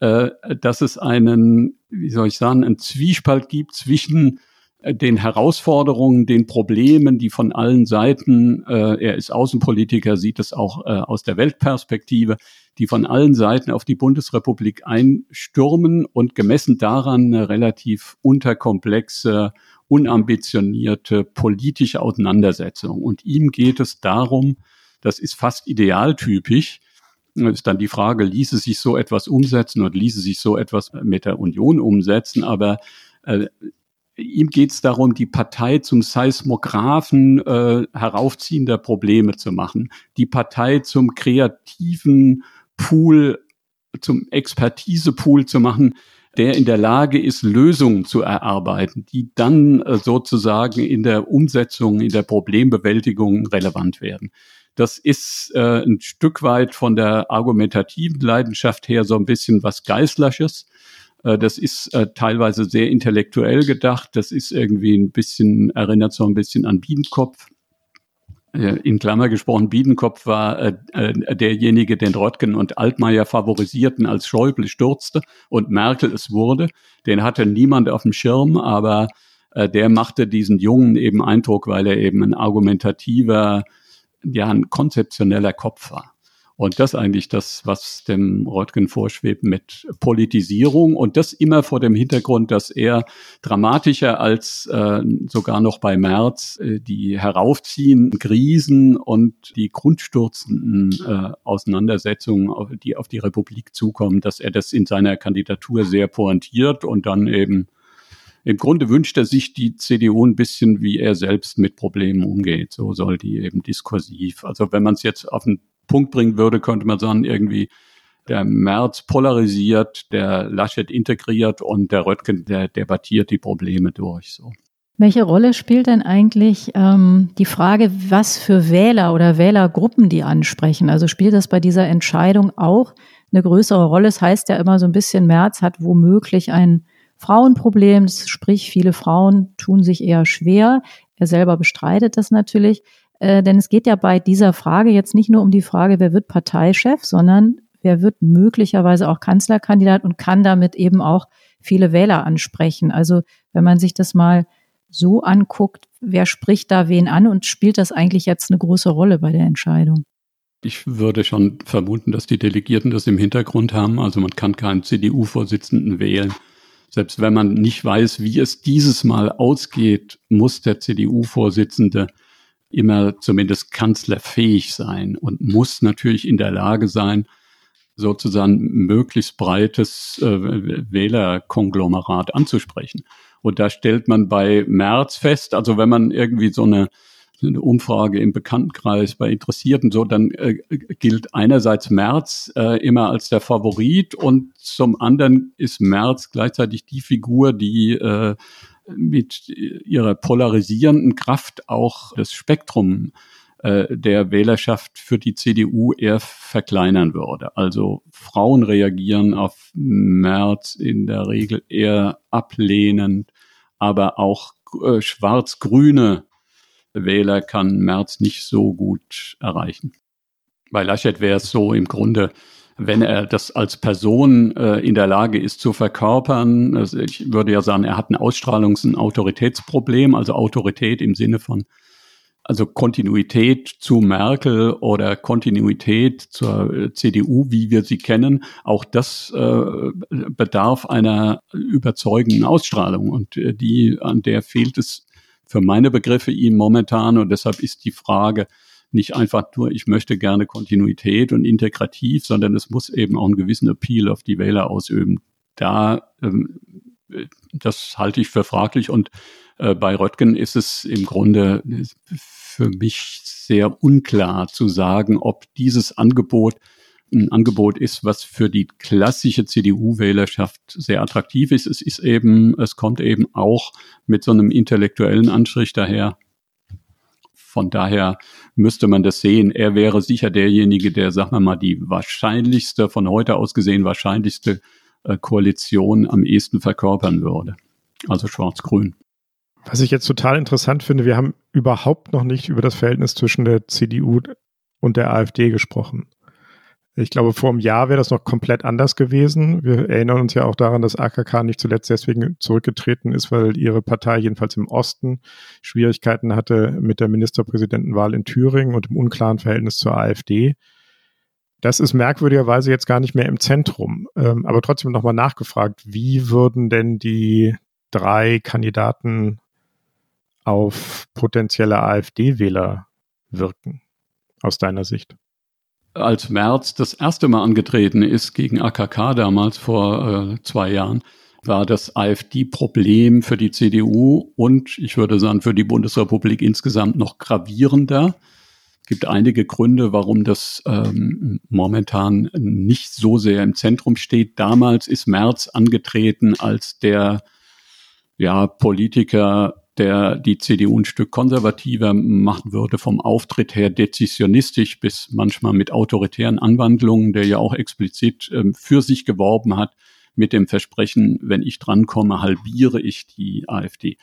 äh, dass es einen, wie soll ich sagen, einen Zwiespalt gibt zwischen äh, den Herausforderungen, den Problemen, die von allen Seiten, äh, er ist Außenpolitiker, sieht es auch äh, aus der Weltperspektive, die von allen Seiten auf die Bundesrepublik einstürmen und gemessen daran eine relativ unterkomplexe unambitionierte politische Auseinandersetzung. Und ihm geht es darum, das ist fast idealtypisch, ist dann die Frage, ließe sich so etwas umsetzen oder ließe sich so etwas mit der Union umsetzen, aber äh, ihm geht es darum, die Partei zum Seismographen äh, heraufziehender Probleme zu machen, die Partei zum kreativen Pool, zum Expertisepool zu machen, der in der Lage ist, Lösungen zu erarbeiten, die dann äh, sozusagen in der Umsetzung, in der Problembewältigung relevant werden. Das ist äh, ein Stück weit von der argumentativen Leidenschaft her so ein bisschen was Geißlersches. Äh, das ist äh, teilweise sehr intellektuell gedacht. Das ist irgendwie ein bisschen, erinnert so ein bisschen an Biedenkopf in Klammer gesprochen, Biedenkopf war äh, äh, derjenige, den Röttgen und Altmaier favorisierten, als Schäuble stürzte und Merkel es wurde. Den hatte niemand auf dem Schirm, aber äh, der machte diesen Jungen eben Eindruck, weil er eben ein argumentativer, ja, ein konzeptioneller Kopf war. Und das eigentlich das, was dem Röttgen vorschwebt mit Politisierung und das immer vor dem Hintergrund, dass er dramatischer als äh, sogar noch bei März äh, die heraufziehenden Krisen und die grundstürzenden äh, Auseinandersetzungen, die auf die Republik zukommen, dass er das in seiner Kandidatur sehr pointiert und dann eben im Grunde wünscht er sich die CDU ein bisschen, wie er selbst mit Problemen umgeht. So soll die eben diskursiv. Also wenn man es jetzt auf den Punkt bringen würde, könnte man sagen, irgendwie der Merz polarisiert, der Laschet integriert und der Röttgen, der debattiert die Probleme durch. So. Welche Rolle spielt denn eigentlich ähm, die Frage, was für Wähler oder Wählergruppen die ansprechen? Also spielt das bei dieser Entscheidung auch eine größere Rolle? Es das heißt ja immer so ein bisschen, Merz hat womöglich ein Frauenproblem, sprich viele Frauen tun sich eher schwer. Er selber bestreitet das natürlich. Äh, denn es geht ja bei dieser Frage jetzt nicht nur um die Frage, wer wird Parteichef, sondern wer wird möglicherweise auch Kanzlerkandidat und kann damit eben auch viele Wähler ansprechen. Also wenn man sich das mal so anguckt, wer spricht da wen an und spielt das eigentlich jetzt eine große Rolle bei der Entscheidung? Ich würde schon vermuten, dass die Delegierten das im Hintergrund haben. Also man kann keinen CDU-Vorsitzenden wählen. Selbst wenn man nicht weiß, wie es dieses Mal ausgeht, muss der CDU-Vorsitzende immer zumindest kanzlerfähig sein und muss natürlich in der Lage sein, sozusagen möglichst breites äh, Wählerkonglomerat anzusprechen. Und da stellt man bei März fest, also wenn man irgendwie so eine, eine Umfrage im Bekanntenkreis bei Interessierten so, dann äh, gilt einerseits März äh, immer als der Favorit und zum anderen ist März gleichzeitig die Figur, die äh, mit ihrer polarisierenden Kraft auch das Spektrum äh, der Wählerschaft für die CDU eher verkleinern würde. Also Frauen reagieren auf Merz in der Regel eher ablehnend, aber auch äh, schwarz-grüne Wähler kann Merz nicht so gut erreichen. Bei Laschet wäre es so im Grunde, wenn er das als Person äh, in der Lage ist zu verkörpern, also ich würde ja sagen, er hat ein Ausstrahlungs- und Autoritätsproblem, also Autorität im Sinne von also Kontinuität zu Merkel oder Kontinuität zur äh, CDU, wie wir sie kennen, auch das äh, bedarf einer überzeugenden Ausstrahlung. Und äh, die an der fehlt es für meine Begriffe ihm momentan. Und deshalb ist die Frage nicht einfach nur, ich möchte gerne Kontinuität und integrativ, sondern es muss eben auch einen gewissen Appeal auf die Wähler ausüben. Da ähm, das halte ich für fraglich und äh, bei Röttgen ist es im Grunde für mich sehr unklar zu sagen, ob dieses Angebot ein Angebot ist, was für die klassische CDU-Wählerschaft sehr attraktiv ist. Es ist eben, es kommt eben auch mit so einem intellektuellen Anstrich daher. Von daher müsste man das sehen. Er wäre sicher derjenige, der, sagen wir mal, die wahrscheinlichste, von heute aus gesehen wahrscheinlichste äh, Koalition am ehesten verkörpern würde. Also schwarz-grün. Was ich jetzt total interessant finde, wir haben überhaupt noch nicht über das Verhältnis zwischen der CDU und der AfD gesprochen. Ich glaube, vor einem Jahr wäre das noch komplett anders gewesen. Wir erinnern uns ja auch daran, dass AKK nicht zuletzt deswegen zurückgetreten ist, weil ihre Partei jedenfalls im Osten Schwierigkeiten hatte mit der Ministerpräsidentenwahl in Thüringen und im unklaren Verhältnis zur AfD. Das ist merkwürdigerweise jetzt gar nicht mehr im Zentrum. Ähm, aber trotzdem nochmal nachgefragt, wie würden denn die drei Kandidaten auf potenzielle AfD-Wähler wirken, aus deiner Sicht? Als Merz das erste Mal angetreten ist gegen AKK damals vor äh, zwei Jahren, war das AfD-Problem für die CDU und ich würde sagen für die Bundesrepublik insgesamt noch gravierender. Es gibt einige Gründe, warum das ähm, momentan nicht so sehr im Zentrum steht. Damals ist Merz angetreten als der ja, Politiker, der die CDU ein Stück konservativer machen würde, vom Auftritt her dezisionistisch bis manchmal mit autoritären Anwandlungen, der ja auch explizit ähm, für sich geworben hat mit dem Versprechen, wenn ich drankomme, halbiere ich die AfD.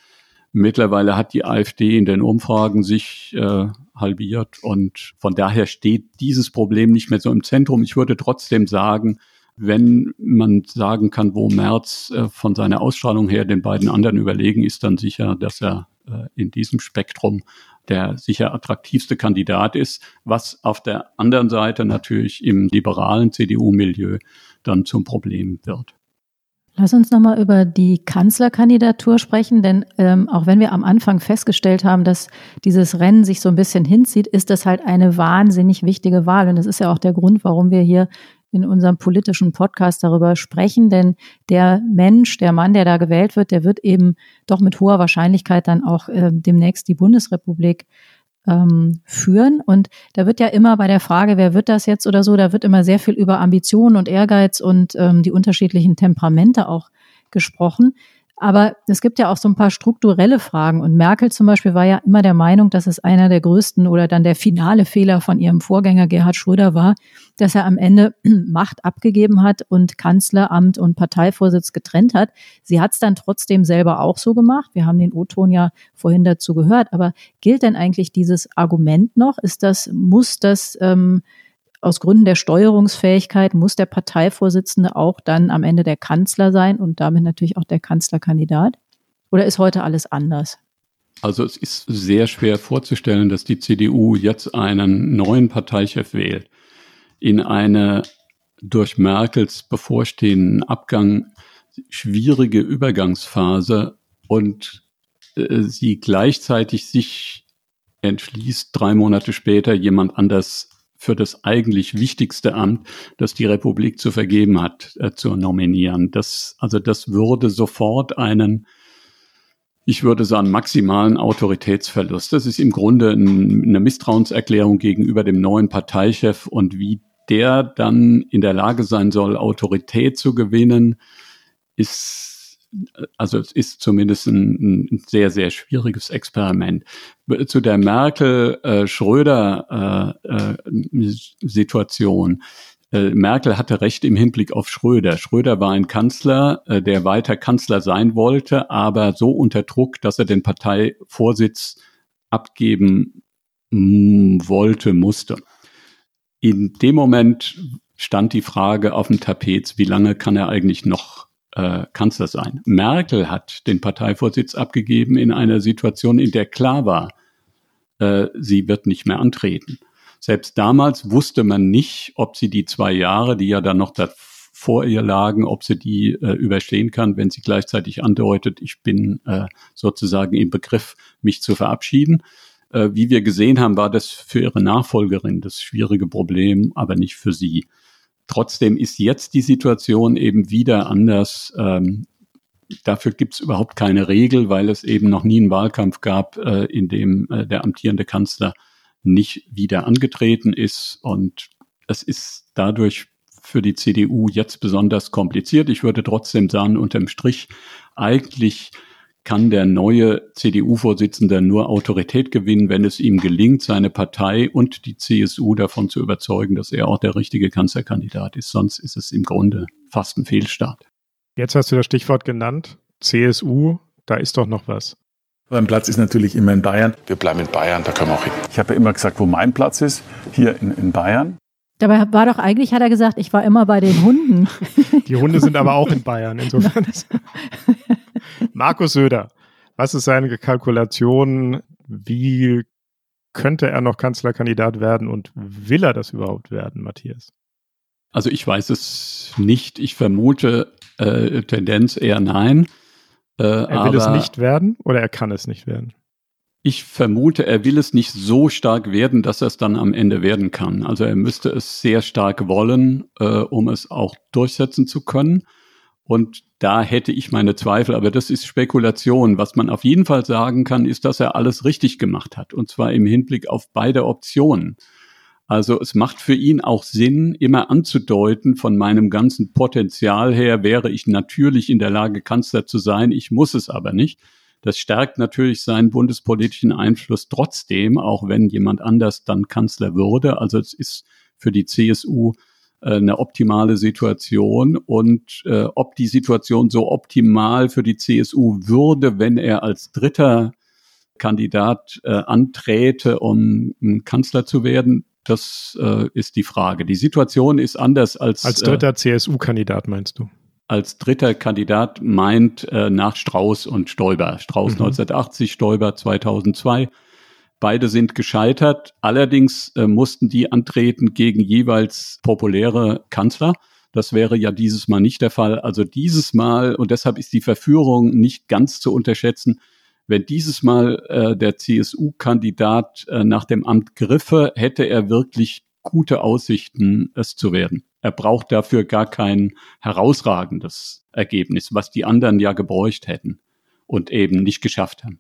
Mittlerweile hat die AfD in den Umfragen sich äh, halbiert und von daher steht dieses Problem nicht mehr so im Zentrum. Ich würde trotzdem sagen, wenn man sagen kann, wo Merz äh, von seiner Ausstrahlung her den beiden anderen überlegen ist, dann sicher, dass er äh, in diesem Spektrum der sicher attraktivste Kandidat ist, was auf der anderen Seite natürlich im liberalen CDU-Milieu dann zum Problem wird. Lass uns nochmal über die Kanzlerkandidatur sprechen, denn ähm, auch wenn wir am Anfang festgestellt haben, dass dieses Rennen sich so ein bisschen hinzieht, ist das halt eine wahnsinnig wichtige Wahl. Und das ist ja auch der Grund, warum wir hier in unserem politischen Podcast darüber sprechen, denn der Mensch, der Mann, der da gewählt wird, der wird eben doch mit hoher Wahrscheinlichkeit dann auch äh, demnächst die Bundesrepublik ähm, führen. Und da wird ja immer bei der Frage, wer wird das jetzt oder so, da wird immer sehr viel über Ambitionen und Ehrgeiz und ähm, die unterschiedlichen Temperamente auch gesprochen. Aber es gibt ja auch so ein paar strukturelle Fragen. Und Merkel zum Beispiel war ja immer der Meinung, dass es einer der größten oder dann der finale Fehler von ihrem Vorgänger Gerhard Schröder war, dass er am Ende Macht abgegeben hat und Kanzleramt und Parteivorsitz getrennt hat. Sie hat es dann trotzdem selber auch so gemacht. Wir haben den O-Ton ja vorhin dazu gehört. Aber gilt denn eigentlich dieses Argument noch? Ist das, muss das ähm, aus Gründen der Steuerungsfähigkeit muss der Parteivorsitzende auch dann am Ende der Kanzler sein und damit natürlich auch der Kanzlerkandidat? Oder ist heute alles anders? Also es ist sehr schwer vorzustellen, dass die CDU jetzt einen neuen Parteichef wählt. In eine durch Merkels bevorstehenden Abgang schwierige Übergangsphase und äh, sie gleichzeitig sich entschließt, drei Monate später jemand anders für das eigentlich wichtigste Amt, das die Republik zu vergeben hat, äh, zu nominieren. Das, also das würde sofort einen ich würde sagen, maximalen Autoritätsverlust. Das ist im Grunde eine Misstrauenserklärung gegenüber dem neuen Parteichef und wie der dann in der Lage sein soll, Autorität zu gewinnen, ist, also es ist zumindest ein, ein sehr, sehr schwieriges Experiment. Zu der Merkel-Schröder-Situation. Äh, äh, äh, Merkel hatte recht im Hinblick auf Schröder. Schröder war ein Kanzler, der weiter Kanzler sein wollte, aber so unter Druck, dass er den Parteivorsitz abgeben mm, wollte, musste. In dem Moment stand die Frage auf dem Tapet, wie lange kann er eigentlich noch äh, Kanzler sein? Merkel hat den Parteivorsitz abgegeben in einer Situation, in der klar war, äh, sie wird nicht mehr antreten. Selbst damals wusste man nicht, ob sie die zwei Jahre, die ja dann noch vor ihr lagen, ob sie die äh, überstehen kann, wenn sie gleichzeitig andeutet, ich bin äh, sozusagen im Begriff, mich zu verabschieden. Äh, wie wir gesehen haben, war das für ihre Nachfolgerin das schwierige Problem, aber nicht für sie. Trotzdem ist jetzt die Situation eben wieder anders. Ähm, dafür gibt es überhaupt keine Regel, weil es eben noch nie einen Wahlkampf gab, äh, in dem äh, der amtierende Kanzler nicht wieder angetreten ist. Und es ist dadurch für die CDU jetzt besonders kompliziert. Ich würde trotzdem sagen, unterm Strich, eigentlich kann der neue CDU-Vorsitzende nur Autorität gewinnen, wenn es ihm gelingt, seine Partei und die CSU davon zu überzeugen, dass er auch der richtige Kanzlerkandidat ist. Sonst ist es im Grunde fast ein Fehlstart. Jetzt hast du das Stichwort genannt, CSU, da ist doch noch was. Mein Platz ist natürlich immer in Bayern. Wir bleiben in Bayern, da können wir auch hin. Ich habe ja immer gesagt, wo mein Platz ist, hier in, in Bayern. Dabei war doch eigentlich, hat er gesagt, ich war immer bei den Hunden. Die Hunde sind aber auch in Bayern, insofern. Markus Söder, was ist seine Kalkulation? Wie könnte er noch Kanzlerkandidat werden und will er das überhaupt werden, Matthias? Also ich weiß es nicht. Ich vermute äh, Tendenz eher nein. Äh, er will es nicht werden oder er kann es nicht werden? Ich vermute, er will es nicht so stark werden, dass er es dann am Ende werden kann. Also er müsste es sehr stark wollen, äh, um es auch durchsetzen zu können. Und da hätte ich meine Zweifel, aber das ist Spekulation. Was man auf jeden Fall sagen kann, ist, dass er alles richtig gemacht hat. Und zwar im Hinblick auf beide Optionen. Also es macht für ihn auch Sinn, immer anzudeuten, von meinem ganzen Potenzial her wäre ich natürlich in der Lage, Kanzler zu sein, ich muss es aber nicht. Das stärkt natürlich seinen bundespolitischen Einfluss trotzdem, auch wenn jemand anders dann Kanzler würde. Also es ist für die CSU äh, eine optimale Situation und äh, ob die Situation so optimal für die CSU würde, wenn er als dritter Kandidat äh, anträte, um Kanzler zu werden, das äh, ist die Frage. Die Situation ist anders als. Als dritter äh, CSU-Kandidat meinst du? Als dritter Kandidat meint äh, nach Strauß und Stoiber. Strauß mhm. 1980, Stoiber 2002. Beide sind gescheitert. Allerdings äh, mussten die antreten gegen jeweils populäre Kanzler. Das wäre ja dieses Mal nicht der Fall. Also dieses Mal, und deshalb ist die Verführung nicht ganz zu unterschätzen, wenn dieses Mal äh, der CSU-Kandidat äh, nach dem Amt griffe, hätte er wirklich gute Aussichten, es zu werden. Er braucht dafür gar kein herausragendes Ergebnis, was die anderen ja gebräucht hätten und eben nicht geschafft haben.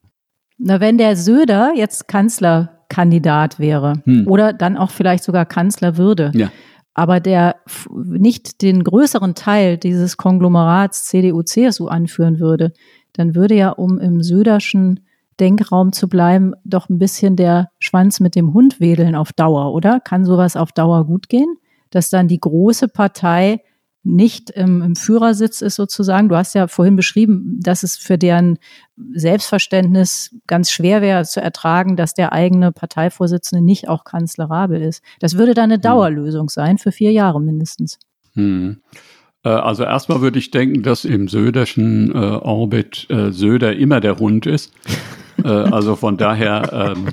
Na, wenn der Söder jetzt Kanzlerkandidat wäre hm. oder dann auch vielleicht sogar Kanzler würde, ja. aber der nicht den größeren Teil dieses Konglomerats CDU-CSU anführen würde, dann würde ja, um im Söderschen Denkraum zu bleiben, doch ein bisschen der Schwanz mit dem Hund wedeln auf Dauer, oder? Kann sowas auf Dauer gut gehen? Dass dann die große Partei nicht im, im Führersitz ist sozusagen. Du hast ja vorhin beschrieben, dass es für deren Selbstverständnis ganz schwer wäre zu ertragen, dass der eigene Parteivorsitzende nicht auch kanzlerabel ist. Das würde dann eine hm. Dauerlösung sein für vier Jahre mindestens. Hm. Äh, also erstmal würde ich denken, dass im söderschen äh, Orbit äh, Söder immer der Hund ist. Äh, also von daher, ähm,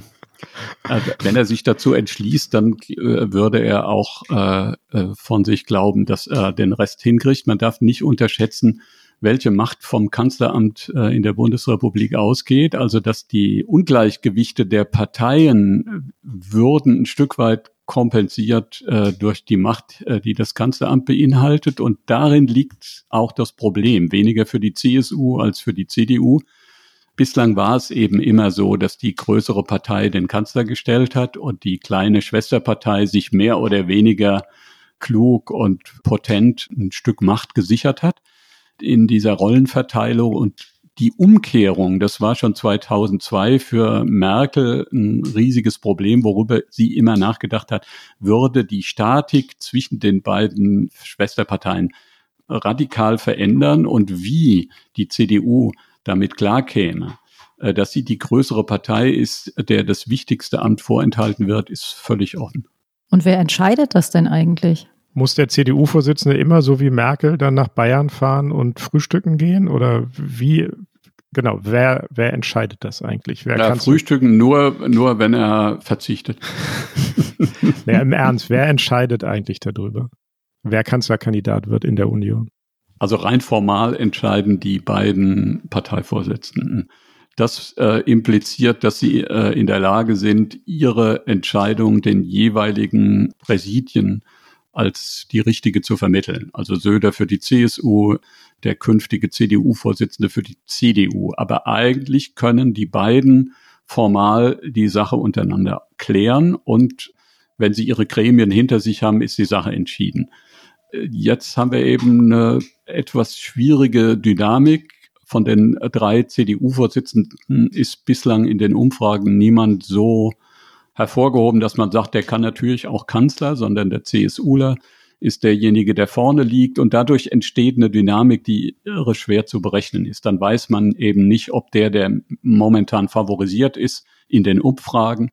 äh, wenn er sich dazu entschließt, dann äh, würde er auch äh, äh, von sich glauben, dass er den Rest hinkriegt. Man darf nicht unterschätzen, welche Macht vom Kanzleramt äh, in der Bundesrepublik ausgeht. Also dass die Ungleichgewichte der Parteien würden ein Stück weit kompensiert äh, durch die Macht, äh, die das Kanzleramt beinhaltet. Und darin liegt auch das Problem, weniger für die CSU als für die CDU. Bislang war es eben immer so, dass die größere Partei den Kanzler gestellt hat und die kleine Schwesterpartei sich mehr oder weniger klug und potent ein Stück Macht gesichert hat in dieser Rollenverteilung. Und die Umkehrung, das war schon 2002 für Merkel ein riesiges Problem, worüber sie immer nachgedacht hat, würde die Statik zwischen den beiden Schwesterparteien radikal verändern und wie die CDU damit klarkäme, äh, dass sie die größere Partei ist, der das wichtigste Amt vorenthalten wird, ist völlig offen. Und wer entscheidet das denn eigentlich? Muss der CDU-Vorsitzende immer so wie Merkel dann nach Bayern fahren und frühstücken gehen? Oder wie, genau, wer, wer entscheidet das eigentlich? Wer ja, frühstücken nur, nur, wenn er verzichtet. ja, Im Ernst, wer entscheidet eigentlich darüber? Wer Kanzlerkandidat wird in der Union? Also rein formal entscheiden die beiden Parteivorsitzenden. Das äh, impliziert, dass sie äh, in der Lage sind, ihre Entscheidung den jeweiligen Präsidien als die richtige zu vermitteln. Also Söder für die CSU, der künftige CDU-Vorsitzende für die CDU. Aber eigentlich können die beiden formal die Sache untereinander klären und wenn sie ihre Gremien hinter sich haben, ist die Sache entschieden. Jetzt haben wir eben eine etwas schwierige Dynamik. Von den drei CDU-Vorsitzenden ist bislang in den Umfragen niemand so hervorgehoben, dass man sagt, der kann natürlich auch Kanzler, sondern der CSUler ist derjenige, der vorne liegt und dadurch entsteht eine Dynamik, die irre schwer zu berechnen ist. Dann weiß man eben nicht, ob der, der momentan favorisiert ist in den Umfragen,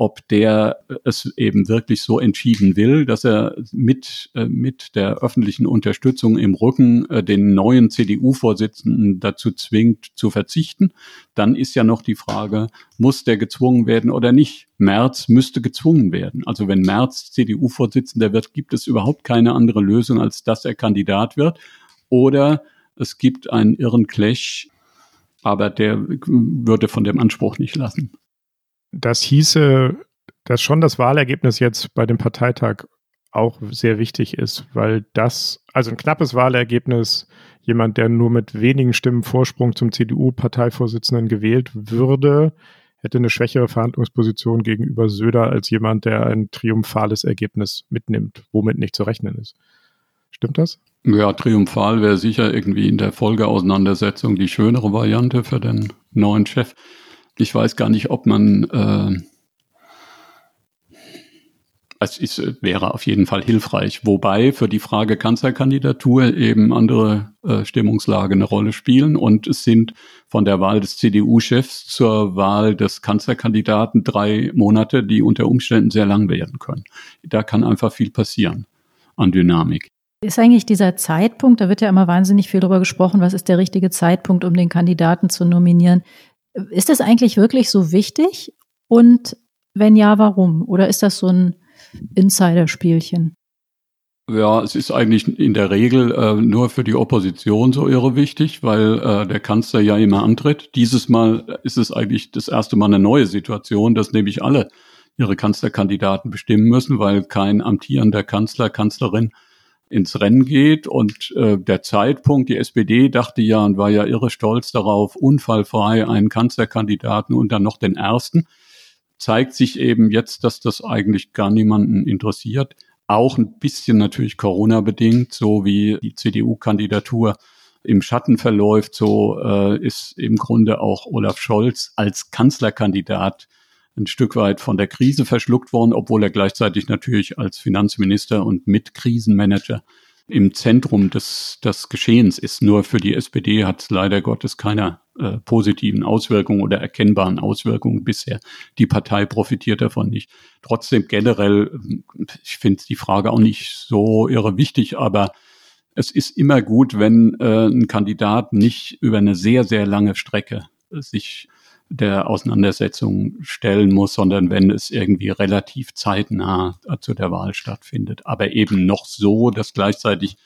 ob der es eben wirklich so entschieden will, dass er mit, äh, mit der öffentlichen Unterstützung im Rücken äh, den neuen CDU-Vorsitzenden dazu zwingt, zu verzichten. Dann ist ja noch die Frage, muss der gezwungen werden oder nicht? Merz müsste gezwungen werden. Also wenn Merz CDU-Vorsitzender wird, gibt es überhaupt keine andere Lösung, als dass er Kandidat wird. Oder es gibt einen irren Clash, aber der würde von dem Anspruch nicht lassen das hieße, dass schon das Wahlergebnis jetzt bei dem Parteitag auch sehr wichtig ist, weil das, also ein knappes Wahlergebnis, jemand, der nur mit wenigen Stimmen Vorsprung zum CDU-Parteivorsitzenden gewählt würde, hätte eine schwächere Verhandlungsposition gegenüber Söder als jemand, der ein triumphales Ergebnis mitnimmt, womit nicht zu rechnen ist. Stimmt das? Ja, triumphal wäre sicher irgendwie in der Folgeauseinandersetzung die schönere Variante für den neuen Chef. Ich weiß gar nicht, ob man äh, es ist, wäre auf jeden Fall hilfreich. Wobei für die Frage Kanzlerkandidatur eben andere äh, Stimmungslage eine Rolle spielen. Und es sind von der Wahl des CDU-Chefs zur Wahl des Kanzlerkandidaten drei Monate, die unter Umständen sehr lang werden können. Da kann einfach viel passieren an Dynamik. Ist eigentlich dieser Zeitpunkt, da wird ja immer wahnsinnig viel darüber gesprochen, was ist der richtige Zeitpunkt, um den Kandidaten zu nominieren. Ist das eigentlich wirklich so wichtig? Und wenn ja, warum? Oder ist das so ein Insiderspielchen? Ja, es ist eigentlich in der Regel äh, nur für die Opposition so irre wichtig, weil äh, der Kanzler ja immer antritt. Dieses Mal ist es eigentlich das erste Mal eine neue Situation, dass nämlich alle ihre Kanzlerkandidaten bestimmen müssen, weil kein amtierender Kanzler, Kanzlerin ins Rennen geht. Und äh, der Zeitpunkt, die SPD dachte ja und war ja irre stolz darauf, unfallfrei einen Kanzlerkandidaten und dann noch den ersten, zeigt sich eben jetzt, dass das eigentlich gar niemanden interessiert. Auch ein bisschen natürlich Corona-bedingt, so wie die CDU-Kandidatur im Schatten verläuft, so äh, ist im Grunde auch Olaf Scholz als Kanzlerkandidat ein Stück weit von der Krise verschluckt worden, obwohl er gleichzeitig natürlich als Finanzminister und Mitkrisenmanager im Zentrum des, des Geschehens ist. Nur für die SPD hat es leider Gottes keine äh, positiven Auswirkungen oder erkennbaren Auswirkungen bisher. Die Partei profitiert davon nicht. Trotzdem generell, ich finde die Frage auch nicht so irre wichtig, aber es ist immer gut, wenn äh, ein Kandidat nicht über eine sehr, sehr lange Strecke sich der Auseinandersetzung stellen muss, sondern wenn es irgendwie relativ zeitnah zu der Wahl stattfindet. Aber eben noch so, dass gleichzeitig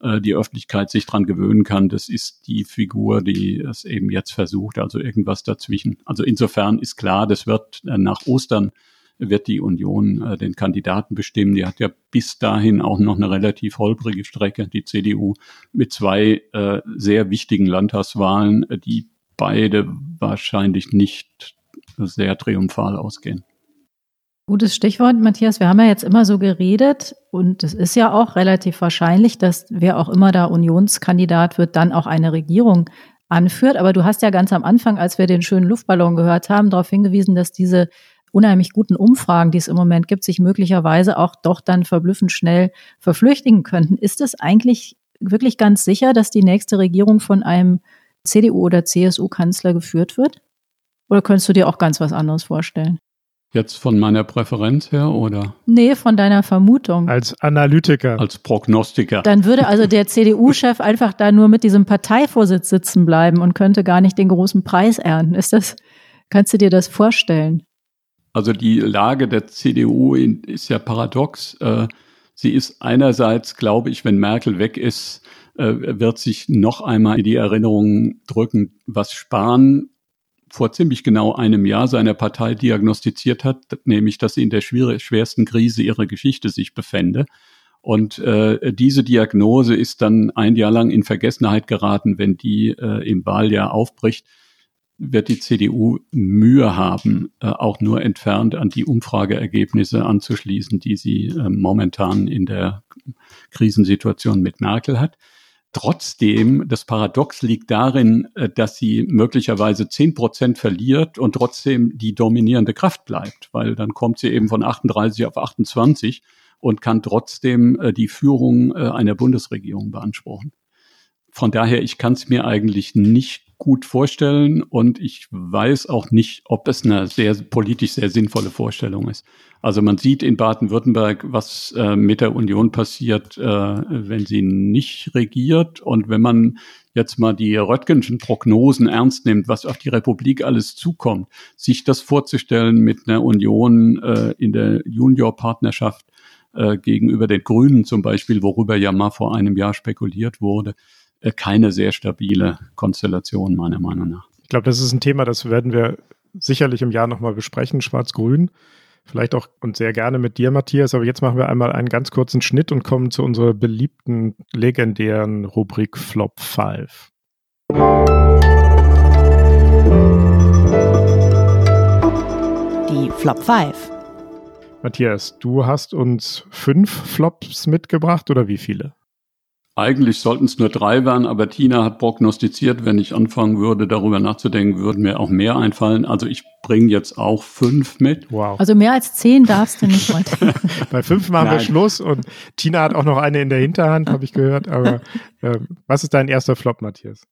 äh, die Öffentlichkeit sich dran gewöhnen kann. Das ist die Figur, die es eben jetzt versucht, also irgendwas dazwischen. Also insofern ist klar, das wird äh, nach Ostern wird die Union äh, den Kandidaten bestimmen. Die hat ja bis dahin auch noch eine relativ holprige Strecke, die CDU, mit zwei äh, sehr wichtigen Landtagswahlen, äh, die beide wahrscheinlich nicht sehr triumphal ausgehen. Gutes Stichwort, Matthias. Wir haben ja jetzt immer so geredet und es ist ja auch relativ wahrscheinlich, dass wer auch immer da Unionskandidat wird, dann auch eine Regierung anführt. Aber du hast ja ganz am Anfang, als wir den schönen Luftballon gehört haben, darauf hingewiesen, dass diese unheimlich guten Umfragen, die es im Moment gibt, sich möglicherweise auch doch dann verblüffend schnell verflüchtigen könnten. Ist es eigentlich wirklich ganz sicher, dass die nächste Regierung von einem CDU- oder CSU-Kanzler geführt wird? Oder könntest du dir auch ganz was anderes vorstellen? Jetzt von meiner Präferenz her oder? Nee, von deiner Vermutung. Als Analytiker. Als Prognostiker. Dann würde also der CDU-Chef einfach da nur mit diesem Parteivorsitz sitzen bleiben und könnte gar nicht den großen Preis ernten. Ist das, kannst du dir das vorstellen? Also die Lage der CDU ist ja paradox. Äh, sie ist einerseits, glaube ich, wenn Merkel weg ist, wird sich noch einmal in die Erinnerung drücken, was Spahn vor ziemlich genau einem Jahr seiner Partei diagnostiziert hat, nämlich dass sie in der schwersten Krise ihrer Geschichte sich befände. Und äh, diese Diagnose ist dann ein Jahr lang in Vergessenheit geraten. Wenn die äh, im Wahljahr aufbricht, wird die CDU Mühe haben, äh, auch nur entfernt an die Umfrageergebnisse anzuschließen, die sie äh, momentan in der Krisensituation mit Merkel hat. Trotzdem, das Paradox liegt darin, äh, dass sie möglicherweise zehn Prozent verliert und trotzdem die dominierende Kraft bleibt, weil dann kommt sie eben von 38 auf 28 und kann trotzdem äh, die Führung äh, einer Bundesregierung beanspruchen. Von daher, ich kann es mir eigentlich nicht gut vorstellen und ich weiß auch nicht, ob es eine sehr politisch sehr sinnvolle Vorstellung ist. Also man sieht in Baden-Württemberg, was äh, mit der Union passiert, äh, wenn sie nicht regiert und wenn man jetzt mal die Röttgenschen Prognosen ernst nimmt, was auf die Republik alles zukommt, sich das vorzustellen mit einer Union äh, in der Juniorpartnerschaft äh, gegenüber den Grünen zum Beispiel, worüber ja mal vor einem Jahr spekuliert wurde, keine sehr stabile Konstellation, meiner Meinung nach. Ich glaube, das ist ein Thema, das werden wir sicherlich im Jahr nochmal besprechen, Schwarz-Grün. Vielleicht auch und sehr gerne mit dir, Matthias. Aber jetzt machen wir einmal einen ganz kurzen Schnitt und kommen zu unserer beliebten, legendären Rubrik Flop 5. Die Flop 5. Matthias, du hast uns fünf Flops mitgebracht oder wie viele? Eigentlich sollten es nur drei werden, aber Tina hat prognostiziert, wenn ich anfangen würde, darüber nachzudenken, würden mir auch mehr einfallen. Also ich bringe jetzt auch fünf mit. Wow. Also mehr als zehn darfst du nicht heute. Bei fünf machen Nein. wir Schluss und Tina hat auch noch eine in der Hinterhand, habe ich gehört. Aber äh, was ist dein erster Flop, Matthias?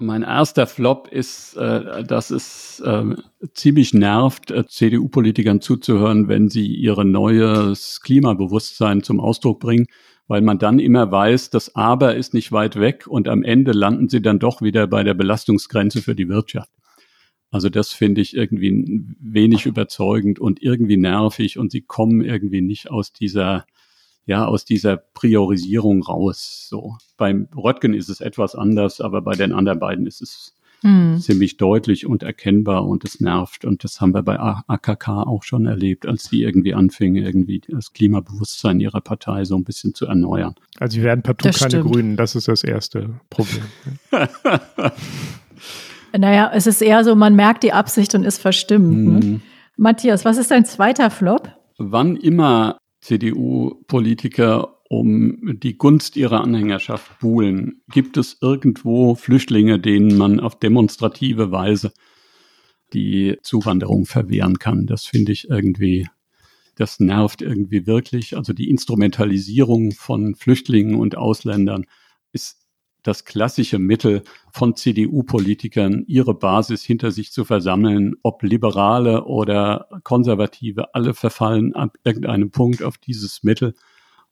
Mein erster Flop ist, äh, dass es äh, ziemlich nervt, äh, CDU-Politikern zuzuhören, wenn sie ihre neues Klimabewusstsein zum Ausdruck bringen weil man dann immer weiß, das Aber ist nicht weit weg und am Ende landen sie dann doch wieder bei der Belastungsgrenze für die Wirtschaft. Also das finde ich irgendwie wenig überzeugend und irgendwie nervig und sie kommen irgendwie nicht aus dieser, ja, aus dieser Priorisierung raus. So. Beim Röttgen ist es etwas anders, aber bei den anderen beiden ist es mhm. ziemlich deutlich und erkennbar und es nervt. Und das haben wir bei AKK auch schon erlebt, als die irgendwie anfingen, irgendwie das Klimabewusstsein ihrer Partei so ein bisschen zu erneuern. Also sie werden partout das keine stimmt. Grünen, das ist das erste Problem. naja, es ist eher so, man merkt die Absicht und ist verstimmt. Mhm. Ne? Matthias, was ist dein zweiter Flop? Wann immer CDU-Politiker um die Gunst ihrer Anhängerschaft buhlen? Gibt es irgendwo Flüchtlinge, denen man auf demonstrative Weise die Zuwanderung verwehren kann? Das finde ich irgendwie, das nervt irgendwie wirklich. Also die Instrumentalisierung von Flüchtlingen und Ausländern ist das klassische Mittel von CDU-Politikern, ihre Basis hinter sich zu versammeln, ob Liberale oder Konservative, alle verfallen ab irgendeinem Punkt auf dieses Mittel.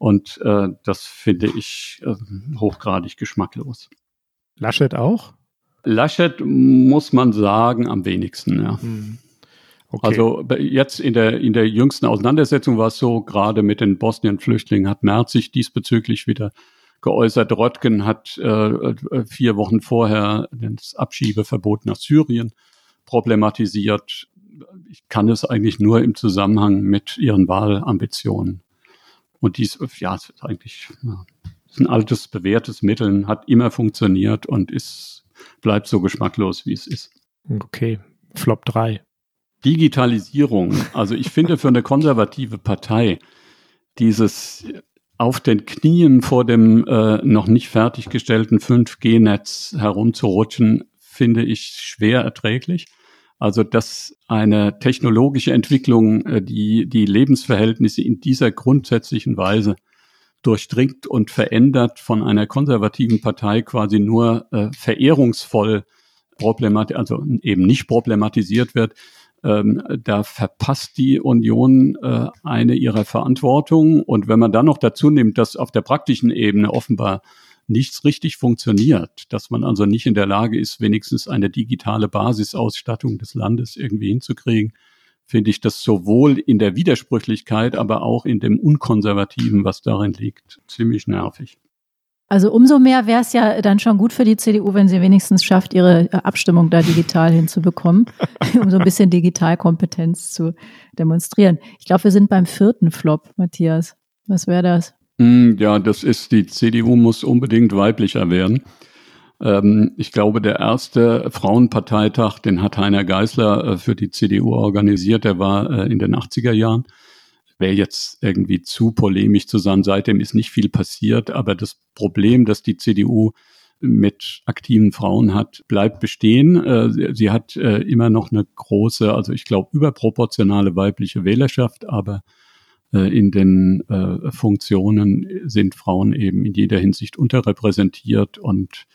Und äh, das finde ich äh, hochgradig geschmacklos. Laschet auch? Laschet muss man sagen, am wenigsten, ja. Hm. Okay. Also jetzt in der, in der jüngsten Auseinandersetzung war es so, gerade mit den Bosnien-Flüchtlingen hat Merz sich diesbezüglich wieder geäußert. Röttgen hat äh, vier Wochen vorher das Abschiebeverbot nach Syrien problematisiert. Ich kann es eigentlich nur im Zusammenhang mit ihren Wahlambitionen. Und dies, ja, ist eigentlich ja, ist ein altes, bewährtes Mittel, hat immer funktioniert und ist, bleibt so geschmacklos, wie es ist. Okay, Flop 3. Digitalisierung. Also ich finde für eine konservative Partei dieses auf den Knien vor dem äh, noch nicht fertiggestellten 5G-Netz herumzurutschen, finde ich schwer erträglich. Also dass eine technologische Entwicklung, äh, die die Lebensverhältnisse in dieser grundsätzlichen Weise durchdringt und verändert von einer konservativen Partei quasi nur äh, verehrungsvoll problematisiert, also eben nicht problematisiert wird, ähm, da verpasst die Union äh, eine ihrer Verantwortung. Und wenn man dann noch dazu nimmt, dass auf der praktischen Ebene offenbar nichts richtig funktioniert, dass man also nicht in der Lage ist, wenigstens eine digitale Basisausstattung des Landes irgendwie hinzukriegen, finde ich das sowohl in der Widersprüchlichkeit, aber auch in dem Unkonservativen, was darin liegt, ziemlich nervig. Also umso mehr wäre es ja dann schon gut für die CDU, wenn sie wenigstens schafft, ihre äh, Abstimmung da digital hinzubekommen, um so ein bisschen Digitalkompetenz zu demonstrieren. Ich glaube, wir sind beim vierten Flop, Matthias. Was wäre das? Hm, ja, das ist, die CDU muss unbedingt weiblicher werden. Ähm, ich glaube, der erste Frauenparteitag, den hat Heiner Geißler äh, für die CDU organisiert, der war äh, in den 80er Jahren. Wäre jetzt irgendwie zu polemisch zu sagen, seitdem ist nicht viel passiert, aber das Problem, dass die CDU mit aktiven Frauen hat, bleibt bestehen. Äh, sie hat immer noch eine große, also ich glaube überproportionale weibliche Wählerschaft, aber in den äh, Funktionen sind Frauen eben in jeder Hinsicht unterrepräsentiert und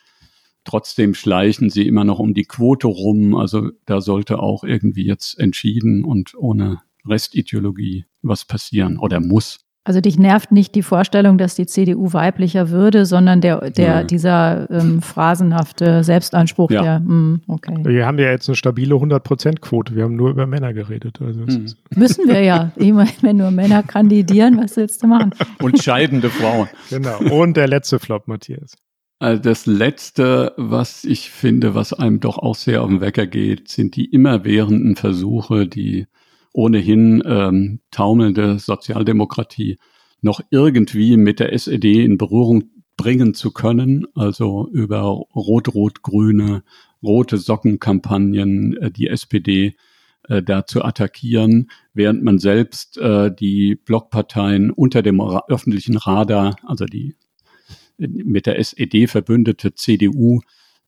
trotzdem schleichen sie immer noch um die Quote rum. Also da sollte auch irgendwie jetzt entschieden und ohne Restideologie was passieren oder muss. Also dich nervt nicht die Vorstellung, dass die CDU weiblicher würde, sondern der, der dieser ähm, phrasenhafte Selbstanspruch, ja. der, mm, okay. Wir haben ja jetzt eine stabile 100%-Quote. Wir haben nur über Männer geredet. Also hm. Müssen wir ja. Immer, wenn nur Männer kandidieren, was willst du machen? Und scheidende Frauen. Genau. Und der letzte Flop, Matthias. Also das letzte, was ich finde, was einem doch auch sehr auf den Wecker geht, sind die immerwährenden Versuche, die ohnehin ähm, taumelnde Sozialdemokratie noch irgendwie mit der SED in Berührung bringen zu können, also über rot-rot-grüne, rote Sockenkampagnen äh, die SPD äh, da zu attackieren, während man selbst äh, die Blockparteien unter dem ra öffentlichen Radar, also die mit der SED verbündete CDU,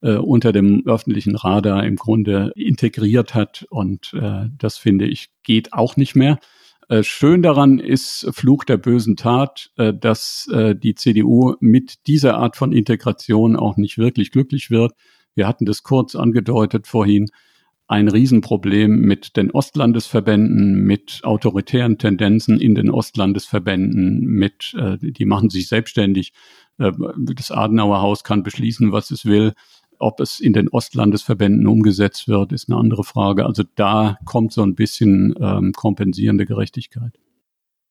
äh, unter dem öffentlichen Radar im Grunde integriert hat. Und äh, das finde ich geht auch nicht mehr. Äh, schön daran ist Fluch der bösen Tat, äh, dass äh, die CDU mit dieser Art von Integration auch nicht wirklich glücklich wird. Wir hatten das kurz angedeutet vorhin ein Riesenproblem mit den Ostlandesverbänden, mit autoritären Tendenzen in den Ostlandesverbänden, mit, äh, die machen sich selbstständig. Äh, das Adenauer Haus kann beschließen, was es will. Ob es in den Ostlandesverbänden umgesetzt wird, ist eine andere Frage. Also da kommt so ein bisschen ähm, kompensierende Gerechtigkeit.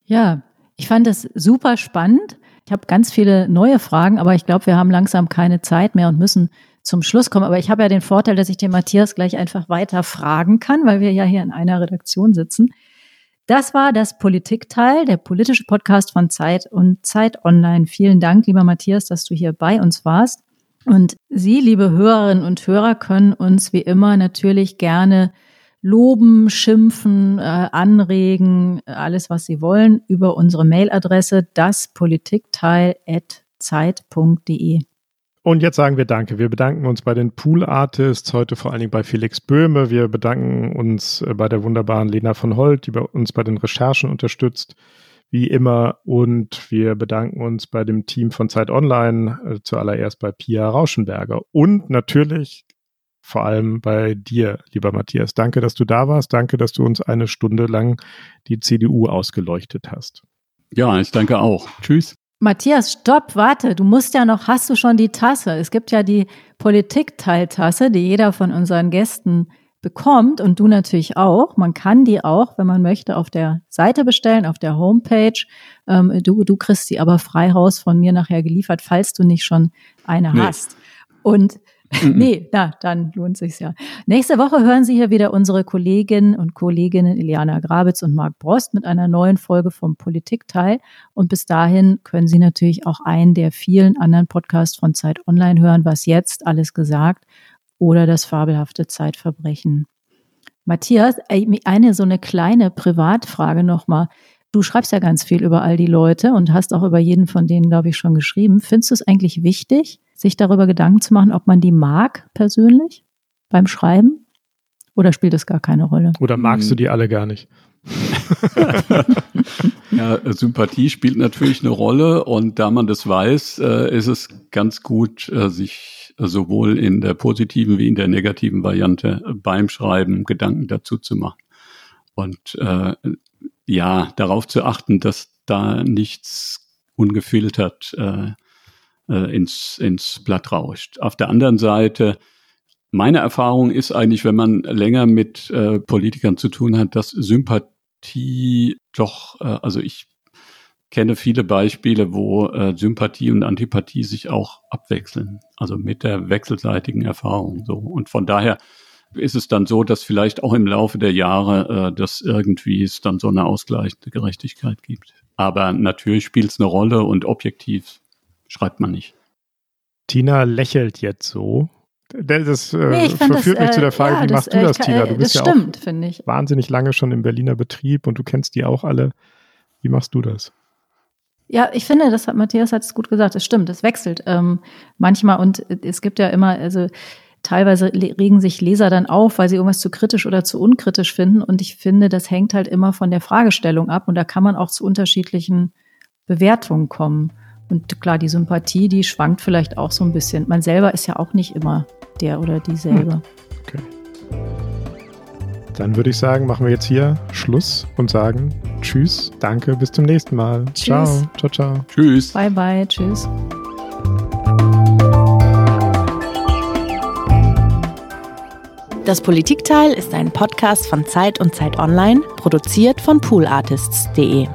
Ja, ich fand das super spannend. Ich habe ganz viele neue Fragen, aber ich glaube, wir haben langsam keine Zeit mehr und müssen zum Schluss kommen. Aber ich habe ja den Vorteil, dass ich den Matthias gleich einfach weiter fragen kann, weil wir ja hier in einer Redaktion sitzen. Das war das Politikteil, der politische Podcast von Zeit und Zeit Online. Vielen Dank, lieber Matthias, dass du hier bei uns warst. Und Sie, liebe Hörerinnen und Hörer, können uns wie immer natürlich gerne loben, schimpfen, äh, anregen, alles, was Sie wollen, über unsere Mailadresse daspolitikteil.zeit.de. Und jetzt sagen wir Danke. Wir bedanken uns bei den Pool Artists, heute vor allen Dingen bei Felix Böhme. Wir bedanken uns äh, bei der wunderbaren Lena von Holt, die bei uns bei den Recherchen unterstützt wie immer. Und wir bedanken uns bei dem Team von Zeit Online, äh, zuallererst bei Pia Rauschenberger und natürlich vor allem bei dir, lieber Matthias. Danke, dass du da warst. Danke, dass du uns eine Stunde lang die CDU ausgeleuchtet hast. Ja, ich danke auch. Tschüss. Matthias, stopp, warte, du musst ja noch, hast du schon die Tasse? Es gibt ja die Politikteiltasse, die jeder von unseren Gästen bekommt und du natürlich auch. Man kann die auch, wenn man möchte, auf der Seite bestellen, auf der Homepage. Ähm, du, du kriegst die aber frei Haus von mir nachher geliefert, falls du nicht schon eine nee. hast. Und nee, na, dann lohnt sich's ja. Nächste Woche hören Sie hier wieder unsere Kolleginnen und Kolleginnen Iliana Grabitz und Marc Brost mit einer neuen Folge vom Politikteil. Und bis dahin können Sie natürlich auch einen der vielen anderen Podcasts von Zeit Online hören, was jetzt alles gesagt oder das fabelhafte Zeitverbrechen. Matthias, eine so eine kleine Privatfrage nochmal. Du schreibst ja ganz viel über all die Leute und hast auch über jeden von denen, glaube ich, schon geschrieben. Findest du es eigentlich wichtig, sich darüber Gedanken zu machen, ob man die mag persönlich beim Schreiben? Oder spielt das gar keine Rolle? Oder magst du die alle gar nicht? ja, Sympathie spielt natürlich eine Rolle und da man das weiß, äh, ist es ganz gut, äh, sich sowohl in der positiven wie in der negativen Variante beim Schreiben Gedanken dazu zu machen. Und äh, ja, darauf zu achten, dass da nichts ungefiltert äh, äh, ins, ins Blatt rauscht. Auf der anderen Seite, meine Erfahrung ist eigentlich, wenn man länger mit äh, Politikern zu tun hat, dass Sympathie doch, äh, also ich kenne viele Beispiele, wo äh, Sympathie und Antipathie sich auch abwechseln, also mit der wechselseitigen Erfahrung. So und von daher ist es dann so, dass vielleicht auch im Laufe der Jahre äh, das irgendwie es dann so eine ausgleichende Gerechtigkeit gibt. Aber natürlich spielt es eine Rolle und objektiv schreibt man nicht. Tina lächelt jetzt so. Das äh, nee, verführt das, mich zu der äh, Frage, ja, wie machst das, du das, kann, Tina? Du bist ja stimmt, auch wahnsinnig lange schon im Berliner Betrieb und du kennst die auch alle. Wie machst du das? Ja, ich finde, das hat Matthias hat es gut gesagt. Es stimmt, es wechselt ähm, manchmal und es gibt ja immer, also teilweise regen sich Leser dann auf, weil sie irgendwas zu kritisch oder zu unkritisch finden. Und ich finde, das hängt halt immer von der Fragestellung ab und da kann man auch zu unterschiedlichen Bewertungen kommen. Und klar, die Sympathie, die schwankt vielleicht auch so ein bisschen. Man selber ist ja auch nicht immer der oder dieselbe. Hm. Okay. Dann würde ich sagen, machen wir jetzt hier Schluss und sagen Tschüss, danke, bis zum nächsten Mal. Tschüss. Ciao, ciao, ciao. Tschüss. Bye, bye, tschüss. Das Politikteil ist ein Podcast von Zeit und Zeit Online, produziert von poolartists.de.